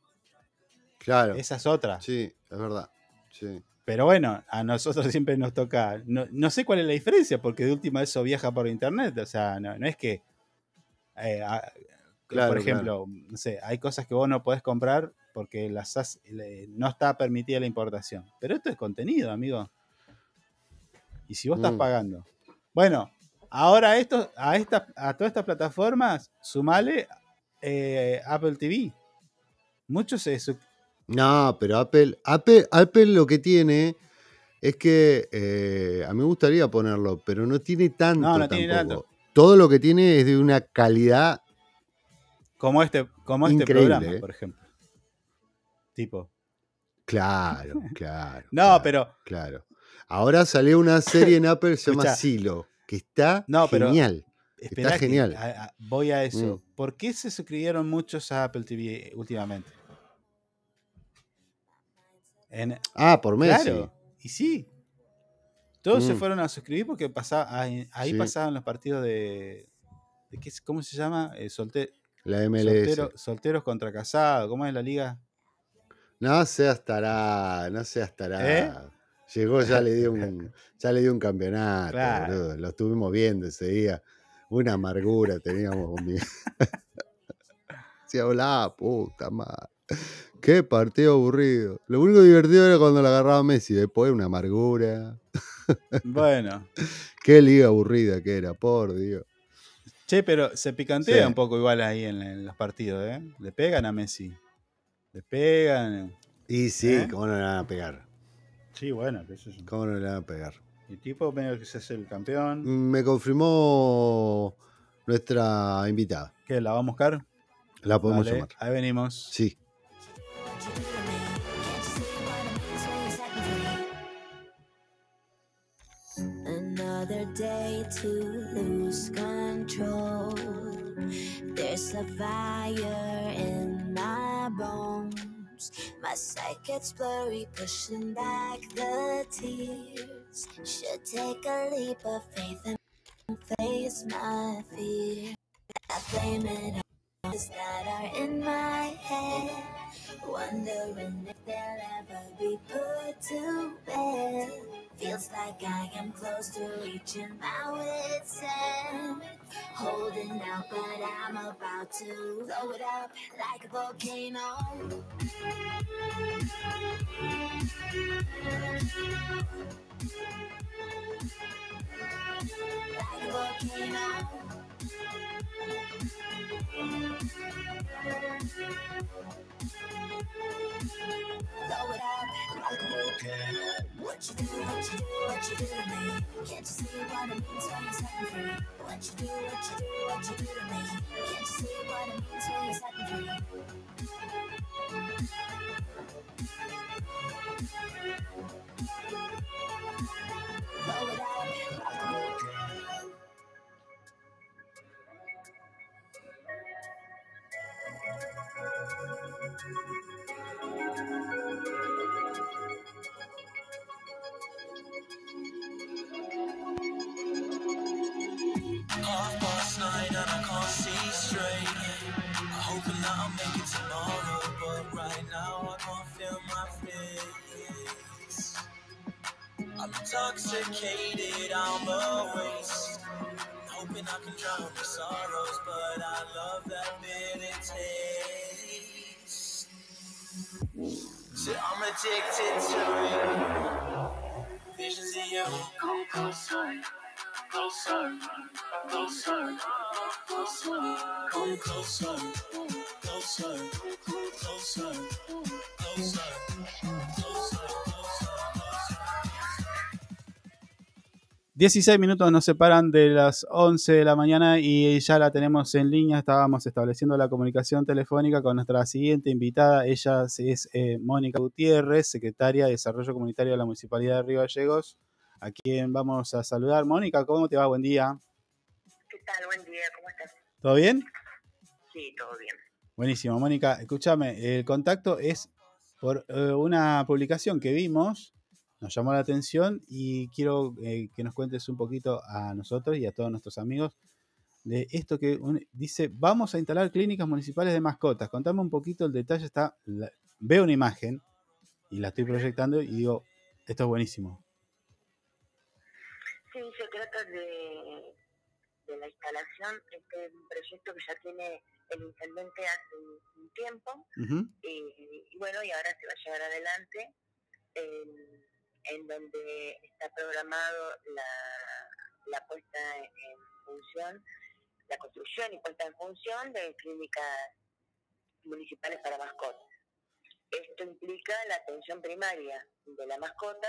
Claro. Esa es otra. Sí, es verdad. Sí. Pero bueno, a nosotros siempre nos toca. No, no sé cuál es la diferencia, porque de última eso viaja por internet. O sea, no, no es que eh, a- Claro, por ejemplo, no sé, hay cosas que vos no podés comprar porque las has- no está permitida la importación. Pero esto es contenido, amigo. Y si vos estás Mm. pagando. Bueno, ahora a esto, a esta, a todas estas plataformas, sumale eh, Apple TV. Muchos se su- No, pero Apple, Apple, Apple lo que tiene es que eh, a mí me gustaría ponerlo, pero no tiene tanto No, no tiene tanto. Todo lo que tiene es de una calidad como este, como este programa, eh. por ejemplo. Tipo. Claro, claro. No, pero Claro. Ahora salió una serie en Apple que se llama. Silo, que está No, genial. Está genial. a- a- voy a eso. Mm. ¿Por qué se suscribieron muchos a Apple TV últimamente? En- Ah, por Messi. Claro, y sí. Todos se Mm. fueron a suscribir porque pasaba, ahí, ahí Sí. pasaban los partidos de, de qué ¿Cómo se llama? Eh, solte- La MLS. soltero- solteros contra casados. ¿Cómo es la liga? No seas tará, no seas tará. ¿Eh? Llegó, ya le dio un, ya le dio un campeonato, Claro. boludo. Lo estuvimos viendo ese día. Una amargura teníamos con mi. Se hablaba, puta madre. Qué partido aburrido. Lo único divertido era cuando la agarraba Messi. Después una amargura. Bueno. Qué liga aburrida que era, por Dios. Che, pero se picantea Sí. un poco igual ahí en, en los partidos, ¿eh? Le pegan a Messi. Le pegan. Y sí, ¿Eh? ¿cómo no le van a pegar? Sí, bueno, que eso es un- ¿Cómo no le van a pegar? El tipo medio que se hace el campeón. Me confirmó nuestra invitada. ¿Qué? ¿La vamos a buscar? La podemos Dale, llamar. Ahí venimos. Sí. Another day to lose control. There's a fire in my bones. My sight gets blurry, pushing back the tears. Should take a leap of faith and face my fear. I blame it that are in my head. Wondering if they'll ever be put to bed. Feels like I am close to reaching my wit's end. Holding out, but I'm about to blow it up like a volcano. Like a volcano. Like a volcano. What you do, what you do, what you do to me? Can't you see what it means when you set me free? What you do, what you do, what you do to me? Can't you see what it means when you set me free? Intoxicated, I'm a waste. Hoping I can drown my sorrows, but I love that bitter taste. So I'm addicted to it. Visions of you. Come closer, closer, closer, closer. Come closer, closer, closer, closer, closer. 16 minutos nos separan de las 11 de la mañana y ya la tenemos en línea. Estábamos estableciendo la comunicación telefónica con nuestra siguiente invitada. Ella es eh, Mónica Gutiérrez, secretaria de Desarrollo Comunitario de la Municipalidad de Río Gallegos, a quien vamos a saludar. Mónica, ¿cómo te va? Buen día. ¿Qué tal? Buen día, ¿cómo estás? ¿Todo bien? Sí, todo bien. Buenísimo, Mónica. Escúchame, el contacto es por eh, una publicación que vimos, nos llamó la atención y quiero eh, que nos cuentes un poquito a nosotros y a todos nuestros amigos de esto que un- dice, vamos a instalar clínicas municipales de mascotas. Contame un poquito el detalle. Está, la- veo una imagen y la estoy proyectando y digo, esto es buenísimo. Sí, se trata de, de la instalación. Este es un proyecto que ya tiene el intendente hace un, tiempo y, y bueno, y ahora se va a llevar adelante en, en donde está programado la, la puesta en función, la construcción y puesta en función de clínicas municipales para mascotas. Esto implica la atención primaria de la mascota,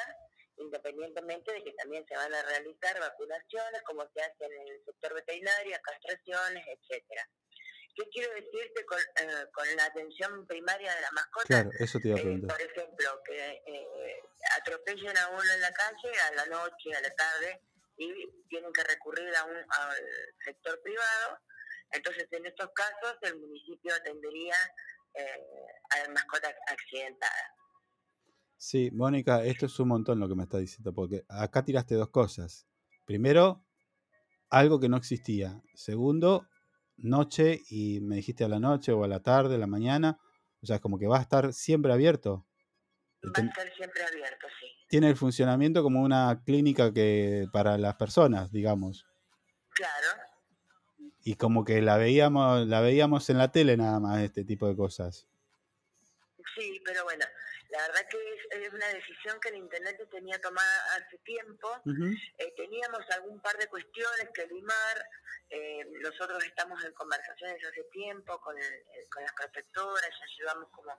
independientemente de que también se van a realizar vacunaciones, como se hace en el sector veterinario, castraciones, etcétera. ¿Qué quiero decirte con, eh, con la atención primaria de la mascota? Claro, eso te iba a Eh, preguntar. por ejemplo, que eh, atropellen a uno en la calle a la noche, a la tarde, y tienen que recurrir a un, al sector privado. Entonces, en estos casos, el municipio atendería eh, a la mascota accidentada. Sí, Mónica, esto es un montón lo que me estás diciendo, porque acá tiraste dos cosas. Primero, algo que no existía. Segundo, noche y me dijiste a la noche o a la tarde, a la mañana. O sea, como que va a estar siempre abierto. Va a estar siempre abierto, sí. tiene el funcionamiento como una clínica que para las personas, digamos. Claro, Y como que la veíamos, la veíamos en la tele nada más, este tipo de cosas. sí, pero bueno, la verdad que es, es una decisión que el intendente tenía tomada hace tiempo. Eh, teníamos algún par de cuestiones que limar. eh, nosotros estamos en conversaciones hace tiempo con, el- eh, con las protectoras, ya llevamos como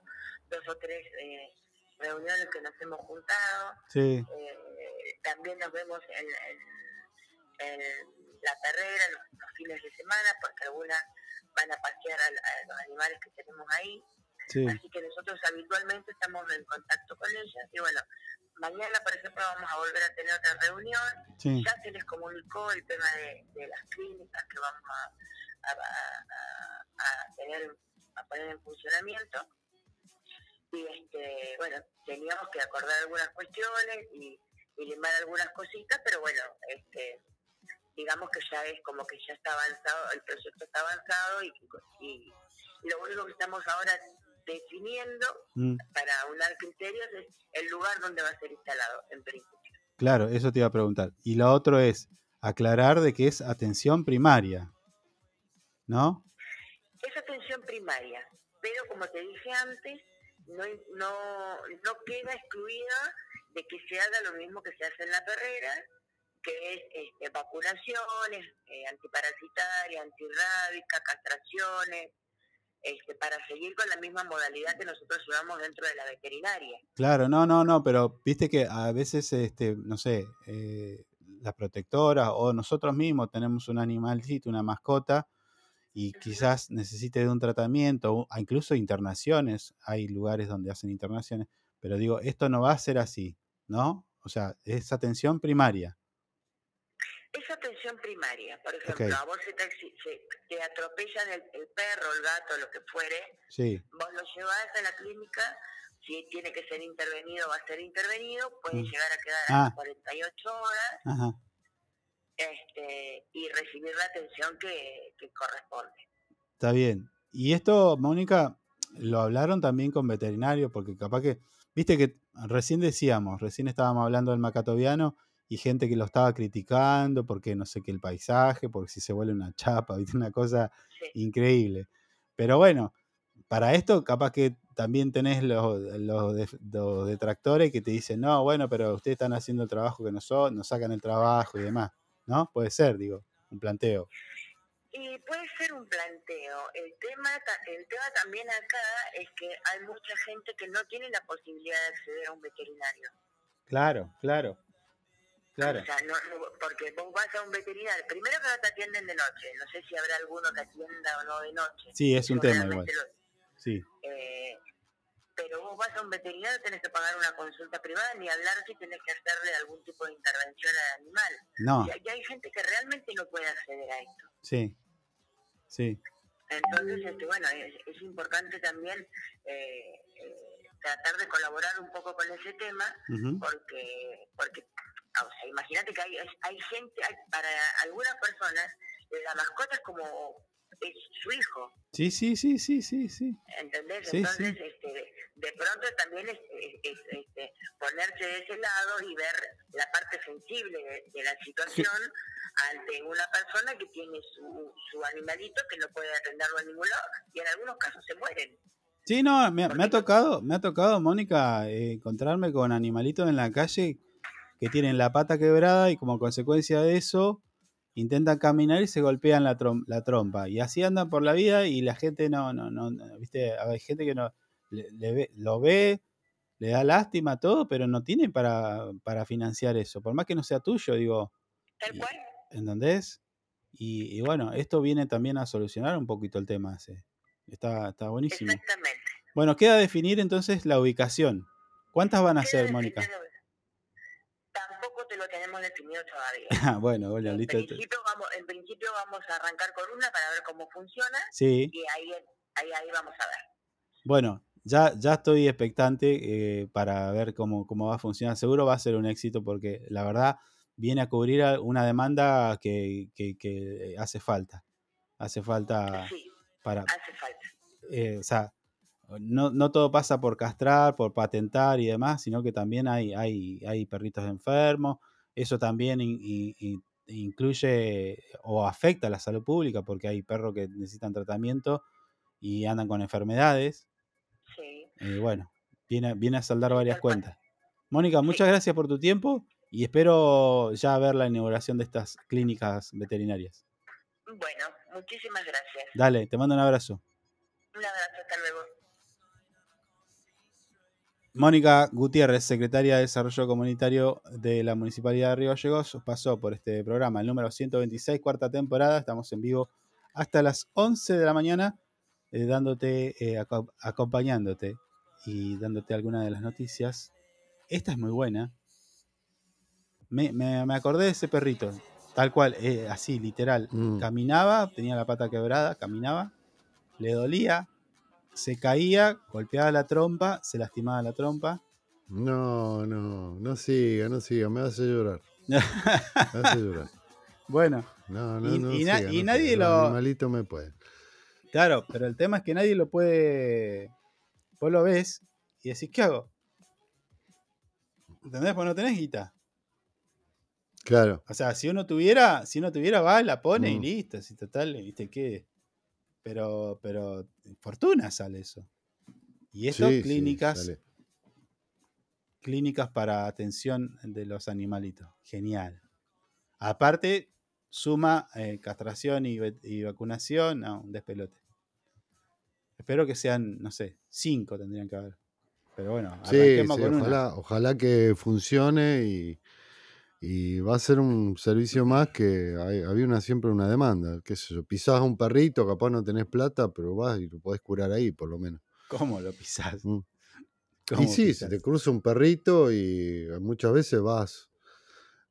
dos o tres eh, reuniones que nos hemos juntado. Sí. Eh, también nos vemos en, en- en la carrera los, los fines de semana, porque algunas van a pasear a, los animales que tenemos ahí. Sí. Así que nosotros habitualmente estamos en contacto con ellas. Y bueno, mañana, por ejemplo, vamos a volver a tener otra reunión. Sí. Ya se les comunicó el tema de, de las clínicas que vamos a, a- a- a tener, a poner en funcionamiento. Y este, bueno, teníamos que acordar algunas cuestiones y, y limar algunas cositas, pero bueno, este, digamos que ya es como que ya está avanzado, el proyecto está avanzado y, y lo único que estamos ahora definiendo Mm, para unar criterios es el lugar donde va a ser instalado, en principio. Claro, eso te iba a preguntar. Y lo otro es aclarar de que es atención primaria. ¿No? Es atención primaria, pero como te dije antes, no, no, no queda excluida de que se haga lo mismo que se hace en la perrera, que es este, vacunaciones, eh, antiparasitaria, antirrábica, castraciones, este, para seguir con la misma modalidad que nosotros llevamos dentro de la veterinaria. Claro, no, no, no, pero viste que a veces, este, no sé, eh, las protectoras o nosotros mismos tenemos un animalcito, una mascota, y quizás necesite de un tratamiento, incluso internaciones, hay lugares donde hacen internaciones, pero digo, esto no va a ser así, ¿no? O sea, es atención primaria. Es atención primaria. Por ejemplo, a vos se te, se- te atropellan el, el perro, el gato, lo que fuere, Sí, vos lo llevas a la clínica, si tiene que ser intervenido, va a ser intervenido, puede Mm. llegar a quedar Ah. hasta 48 horas ajá, este, y recibir la atención que, que corresponde. está bien. Y esto, Mónica, lo hablaron también con veterinarios, porque capaz que, viste que recién decíamos, recién estábamos hablando del macatoviano y gente que lo estaba criticando porque no sé qué el paisaje, porque si se vuelve una chapa, viste, una cosa increíble. Pero bueno, para esto capaz que también tenés los, los, de- los detractores que te dicen, no, bueno, pero ustedes están haciendo el trabajo que nosotros, nos sacan el trabajo y demás, ¿no? Puede ser, digo, un planteo. Y puede ser un planteo. El tema, el tema también acá es que hay mucha gente que no tiene la posibilidad de acceder a un veterinario. Claro, claro, claro. O sea, no, no- porque vos vas a un veterinario, primero que no te atienden de noche, no sé si habrá alguno que atienda o no de noche. Sí, es un tema igual. lo- Sí, eh, pero vos vas a un veterinario, tenés que pagar una consulta privada, ni hablar si tenés que hacerle algún tipo de intervención al animal. No. Y, y hay gente que realmente no puede acceder a esto. sí, sí, Entonces, este, bueno, es, es importante también eh, eh, tratar de colaborar un poco con ese tema, porque, porque o sea, imagínate que hay, hay gente, hay- para algunas personas, la mascota es como es su hijo, sí, sí, sí, sí, sí, sí. ¿entendés? Sí, Entonces, sí. Este, de, pronto también es, es- es, este, ponerse de ese lado y ver la parte sensible de, de la situación ante una persona que tiene su, su animalito que no puede atenderlo a ningún lado y en algunos casos se mueren. Sí, no, me, me ha tocado, me ha tocado, Mónica, eh, encontrarme con animalitos en la calle que tienen la pata quebrada y como consecuencia de eso intentan caminar y se golpean la, trom- la trompa. Y así andan por la vida y la gente no, no, no, no, viste, hay gente que no le, le ve- lo ve, le da lástima, todo, pero no tiene para, para financiar eso. Por más que no sea tuyo, digo, Tal cual. ¿entendés? Y, y bueno, esto viene también a solucionar un poquito el tema ese. Está, está buenísimo. Exactamente. Bueno, queda definir entonces la ubicación. ¿Cuántas van a ser, Mónica? Te lo tenemos definido todavía. Ah, bueno, bueno, En listo. principio, vamos, en principio vamos a arrancar con una para ver cómo funciona Sí. y ahí, ahí, ahí vamos a ver. Bueno, ya, ya estoy expectante eh, para ver cómo, cómo va a funcionar. Seguro va a ser un éxito porque la verdad viene a cubrir una demanda que, que- que hace falta. Hace falta para... Hace falta. eh, o sea, no, no todo pasa por castrar, por patentar y demás, sino que también hay, hay, hay perritos enfermos. Eso también in- in- in- incluye o afecta a la salud pública porque hay perros que necesitan tratamiento y andan con enfermedades. Sí. Eh, bueno, viene, viene a saldar varias cuentas. Mónica, muchas gracias por tu tiempo y espero ya ver la inauguración de estas clínicas veterinarias. Bueno, muchísimas gracias. Dale, te mando un abrazo. Un abrazo, hasta luego. Mónica Gutiérrez, secretaria de Desarrollo Comunitario de la Municipalidad de Río Gallegos, pasó por este programa, el número 126, cuarta temporada. Estamos en vivo hasta las 11 de la mañana, eh, dándote, eh, aco- acompañándote y dándote algunas de las noticias. Esta es muy buena. Me, me- me acordé de ese perrito, tal cual, eh, así, literal. Caminaba, tenía la pata quebrada, caminaba, le dolía, se caía, golpeaba la trompa, se lastimaba la trompa. No, no, no siga, no siga, me hace llorar. Me hace llorar. Bueno, No, no, y, no y na- siga, y no nadie siga, lo. Los animalitos me pueden. Claro, pero el tema es que nadie lo puede. Vos lo ves y decís, ¿qué hago? ¿Entendés? Pues no tenés guita. Claro. O sea, si uno tuviera, si uno tuviera, va, la pone y Mm. listo. Si total, ¿viste qué? Pero, pero, fortuna sale eso. Y esto, Sí, clínicas, clínicas para atención de los animalitos. Genial. Aparte, suma eh, castración y, vacunación, no, un despelote. Espero que sean, no sé, cinco tendrían que haber. Pero bueno, Sí, sí, con una. ojalá, ojalá que funcione y, y va a ser un servicio más que hay- había una, siempre una demanda. Qué sé yo, pisás a un perrito, capaz no tenés plata, pero vas y lo podés curar ahí, por lo menos. ¿Cómo lo pisás? Mm. ¿Cómo Y sí, pisás? se te cruza un perrito y muchas veces vas.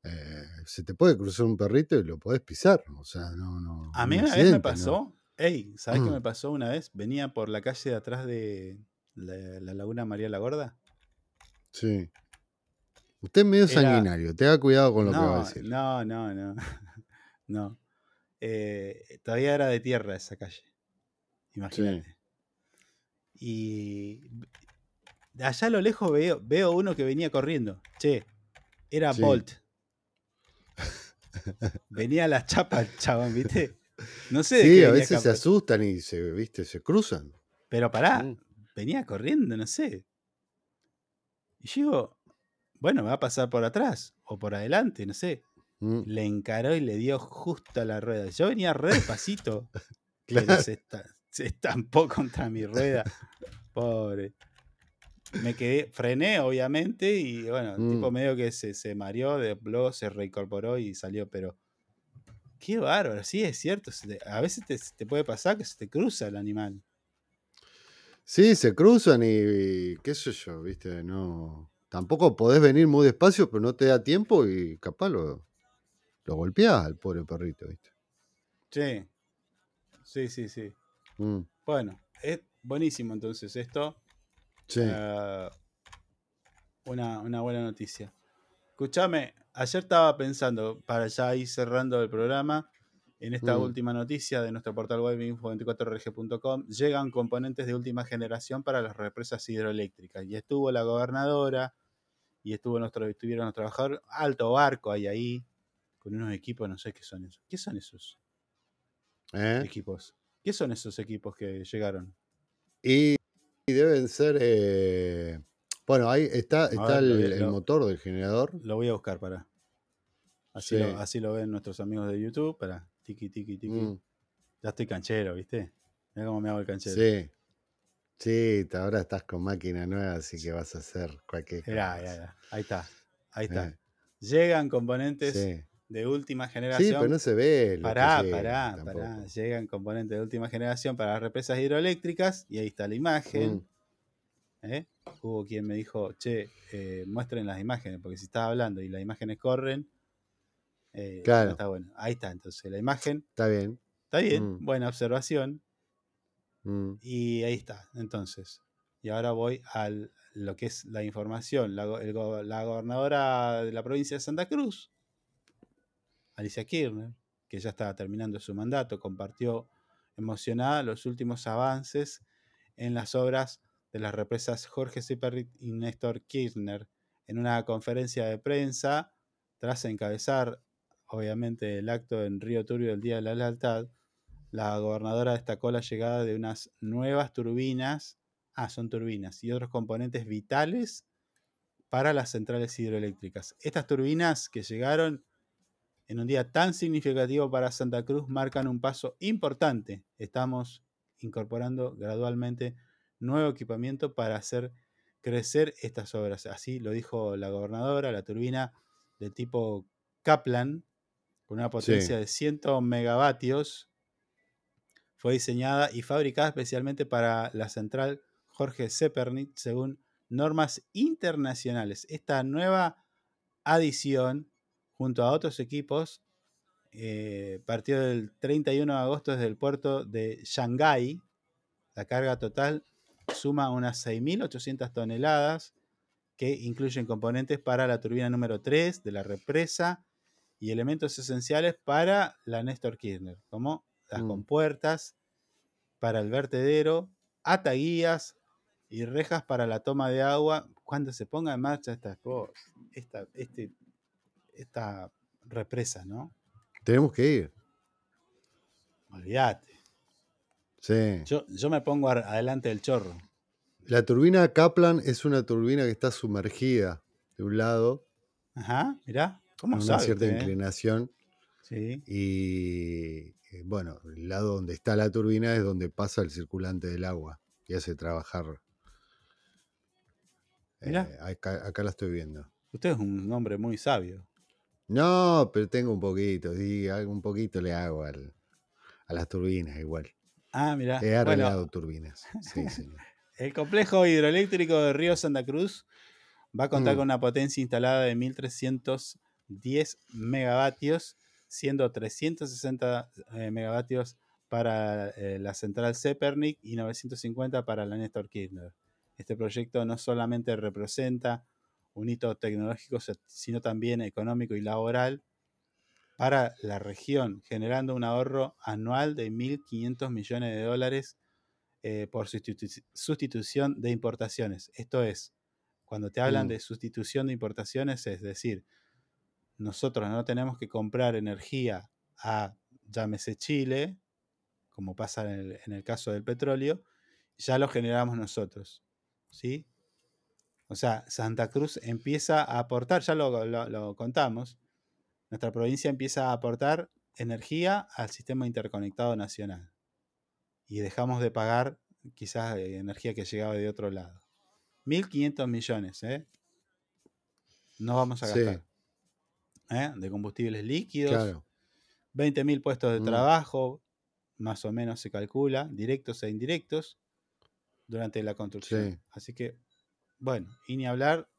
eh, se te puede cruzar un perrito y lo podés pisar. O sea, no, no. A mí una vez me pasó, ¿no? ey, ¿sabes qué Mm. me pasó una vez? Venía por la calle de atrás de la, la Laguna María la Gorda. Sí. Usted es medio Era- sanguinario, tenga cuidado con lo que va a decir. no, no, no. no. Eh, todavía era de tierra esa calle. Imagínate. Y de allá a lo lejos veo, veo uno que venía corriendo. Che, era Sí. Bolt. Venía a la chapa chabón, ¿viste? No sé de Sí, qué a veces se asustan y se, viste, se cruzan. Pero pará, Mm. venía corriendo, no sé. Y yo digo, bueno, me va a pasar por atrás o por adelante, no sé. Mm. Le encaró y le dio justo a la rueda. Yo venía re despacito, pero Claro. se, esta- se estampó contra mi rueda. Pobre. Me quedé, frené, obviamente, y bueno, el tipo Mm. medio que se, se mareó, de, luego se reincorporó y salió, pero. Qué bárbaro, sí, es cierto. te- a veces te, te puede pasar que se te cruza el animal. Sí, se cruzan y, y qué sé yo, viste, no. Tampoco podés venir muy despacio, pero no te da tiempo y capaz lo, lo golpeás al pobre perrito, viste. Sí. Sí, sí, sí. Mm, Bueno, es buenísimo entonces esto. Sí. Eh, una, una buena noticia. Escúchame, ayer estaba pensando, para ya ir cerrando el programa, en esta Mm. última noticia de nuestro portal web info24rg.com, llegan componentes de última generación para las represas hidroeléctricas. Y estuvo la gobernadora, y estuvo nuestro, estuvieron los trabajadores, alto barco hay ahí, con unos equipos, no sé qué son esos. ¿Qué son esos ¿Eh? equipos? ¿Qué son esos equipos que llegaron? Y, y deben ser. eh, bueno, ahí está, A está ver, el, voy a- el lo- motor del generador. Lo voy a buscar para. Así, Sí. lo, así lo ven nuestros amigos de YouTube. Para. Tiki, tiki, tiki. Mm, Ya estoy canchero, ¿viste? Mira cómo me hago el canchero. sí. Sí, ahora estás con máquina nueva, así que vas a hacer cualquier Mirá, cosa. Ahí está. Ahí está. Eh, Llegan componentes sí. de última Sí, generación. pero no se ve. Pará, llega pará, tampoco. pará. Llegan componentes de última generación para las represas hidroeléctricas y ahí está la imagen. Mm, ¿eh? Hubo quien me dijo, che, eh, muestren las imágenes, porque si estás hablando y las imágenes corren, Claro. no está bueno. Ahí está, entonces la imagen Está bien. está bien, Mm, buena observación, mm, y ahí está, entonces. Y ahora voy a lo que es la información. La, el la gobernadora de la provincia de Santa Cruz, Alicia Kirchner, que ya estaba terminando su mandato, compartió emocionada los últimos avances en las obras de las represas Jorge Siperrit y Néstor Kirchner en una conferencia de prensa tras encabezar obviamente el acto en Río Turbio el Día de la Lealtad, la gobernadora destacó la llegada de unas nuevas turbinas, ah, son turbinas, y otros componentes vitales para las centrales hidroeléctricas. Estas turbinas que llegaron en un día tan significativo para Santa Cruz marcan un paso importante. Estamos incorporando gradualmente nuevo equipamiento para hacer crecer estas obras. Así lo dijo la gobernadora, la turbina de tipo Kaplan, con una potencia Sí. de 100 megavatios, fue diseñada y fabricada especialmente para la central Jorge Zepernik según normas internacionales. Esta nueva adición, junto a otros equipos, eh, partió del 31 de agosto desde el puerto de Shanghái. La carga total suma unas 6.800 toneladas que incluyen componentes para la turbina número 3 de la represa y elementos esenciales para la Néstor Kirchner, como las Mm. compuertas para el vertedero, ataguías y rejas para la toma de agua cuando se ponga en marcha esta, esta, este, esta represa, ¿no? Tenemos que ir. Olvídate. Sí. Yo, yo me pongo adelante del chorro. La turbina Kaplan es una turbina que está sumergida de un lado Ajá, mirá. ¿Cómo en una sabe cierta eh? inclinación Sí. y eh, bueno, el lado donde está la turbina es donde pasa el circulante del agua y hace trabajar. Eh, acá, acá la estoy viendo. Usted es un hombre muy sabio. No, pero tengo un poquito, sí, un poquito le hago al- a las turbinas igual. Ah, mirá. He Bueno, arreglado turbinas. Sí, señor. El complejo hidroeléctrico de Río Santa Cruz va a contar Mm. con una potencia instalada de 1310 megavatios, siendo 360 eh, megavatios para eh, la central Zepernik y 950 para la Néstor Kirchner. Este proyecto no solamente representa un hito tecnológico, sino también económico y laboral para la región, generando un ahorro anual de 1.500 millones de dólares eh, por sustitu- sustitución de importaciones. Esto es, cuando te hablan Mm. de sustitución de importaciones, es decir, nosotros no tenemos que comprar energía a, llámese Chile, como pasa en el, en el caso del petróleo, ya lo generamos nosotros. ¿Sí? O sea, Santa Cruz empieza a aportar, ya lo, lo- lo contamos, nuestra provincia empieza a aportar energía al sistema interconectado nacional. Y dejamos de pagar quizás eh, energía que llegaba de otro lado. 1.500 millones, ¿eh? No vamos a Sí. ¿Eh? De combustibles líquidos, Claro. 20.000 puestos de Mm. trabajo, más o menos se calcula, directos e indirectos, durante la construcción. Sí. Así que, bueno, y ni hablar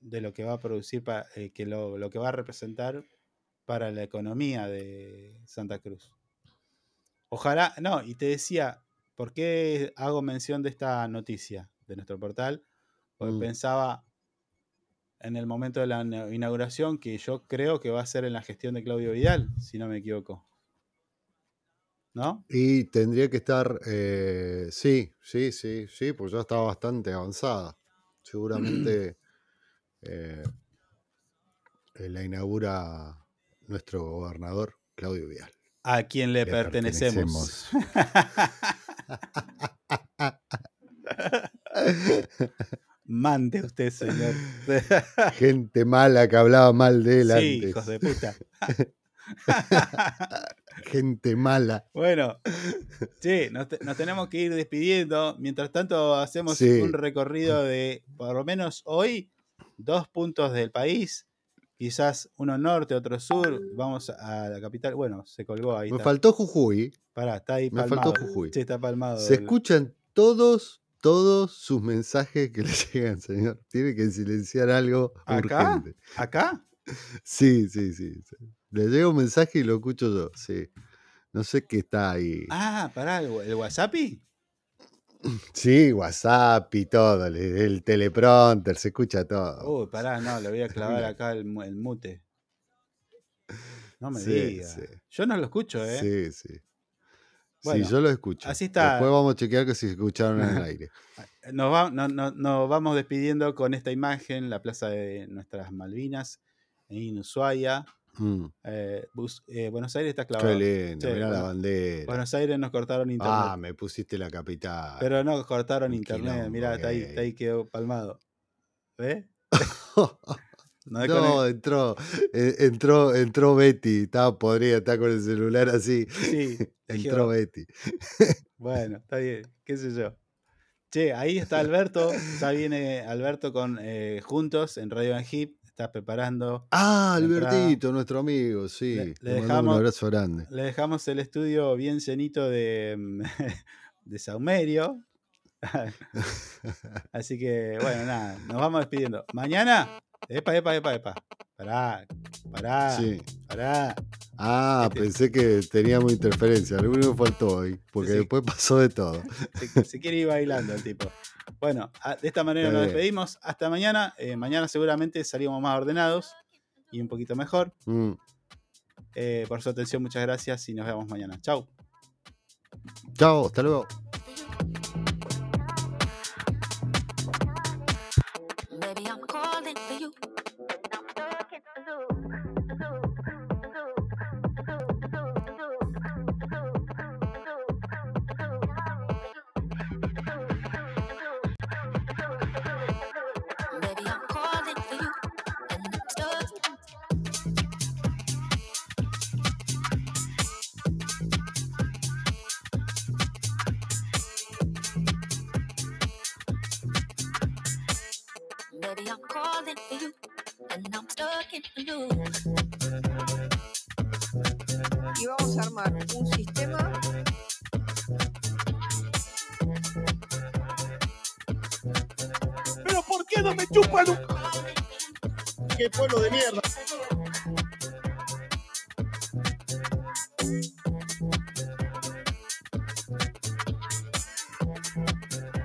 de lo que va a producir, para, eh, que lo, lo que va a representar para la economía de Santa Cruz. Ojalá, no, y te decía, ¿por qué hago mención de esta noticia de nuestro portal? Porque Mm. pensaba en el momento de la ina- inauguración que yo creo que va a ser en la gestión de Claudio Vidal, si no me equivoco. ¿No? Y tendría que estar, eh, sí, sí, sí, sí, pues ya estaba bastante avanzada. Seguramente eh, la inaugura nuestro gobernador Claudio Vial. A quien le, Le pertenecemos. Mande usted, señor. Gente mala que hablaba mal de él sí, antes. hijos de puta. Gente mala. Bueno, sí, nos, te- nos tenemos que ir despidiendo. Mientras tanto, hacemos Sí. un recorrido de, por lo menos hoy, dos puntos del país. Quizás uno norte, otro sur. Vamos a la capital. Bueno, se colgó ahí. Me está. faltó Jujuy. Pará, está ahí Me palmado. faltó Jujuy. Sí, está palmado. Se el- escuchan todos, todos sus mensajes que le llegan, señor. Tiene que silenciar algo ¿Acá? urgente. ¿Acá? Sí, sí, sí, sí. Le llega un mensaje y lo escucho yo, sí. No sé qué está ahí. Ah, pará, el, WhatsApp. Sí, WhatsApp y todo, el, el teleprompter, se escucha todo. Uy, pará, no, le voy a clavar acá el, el mute. No me Sí, diga. sí. Yo no lo escucho, ¿eh? Sí, sí. Bueno, sí, yo lo escucho. así está. Después vamos a chequear que si se escucharon en el aire. Nos, va- no- no- nos vamos despidiendo con esta imagen, la plaza de nuestras Malvinas, en Ushuaia. Mm, Eh, Bus- eh, Buenos Aires está clavado. Qué lindo, mirá la bandera. Buenos Aires nos cortaron internet. Ah, me pusiste la capital. pero no cortaron internet. quilombo Mirá, está ahí, está ahí quedó palmado. ¿Ves? No, entró, eh, entró, entró Betty, estaba podrida, está con el celular así. Sí, entró Betty. Bueno, está bien, qué sé yo. Che, ahí está Alberto, ya viene Alberto con eh, Juntos en Radio Hip, está preparando. Ah, entrada. Albertito, nuestro amigo, sí. Le- dejamos- un abrazo grande. Le dejamos el estudio bien llenito de, mm, de saumerio. Así que, bueno, nada, nos vamos despidiendo. Mañana, epa, epa, epa, epa. Pará, pará, Sí. pará. Ah, Este- pensé que teníamos interferencia. Lo único que faltó hoy, porque Sí. después pasó de todo. Se, se quiere ir bailando el tipo. Bueno, a- de esta manera Está nos bien. despedimos. Hasta mañana. Eh, mañana seguramente salimos más ordenados y un poquito mejor. Mm. Eh, por su atención, muchas gracias y nos vemos mañana. Chau. Chao, hasta luego. Baby, I'm calling for you. It's a zoo, zoo, zoo, zoo, zoo. I'm stuck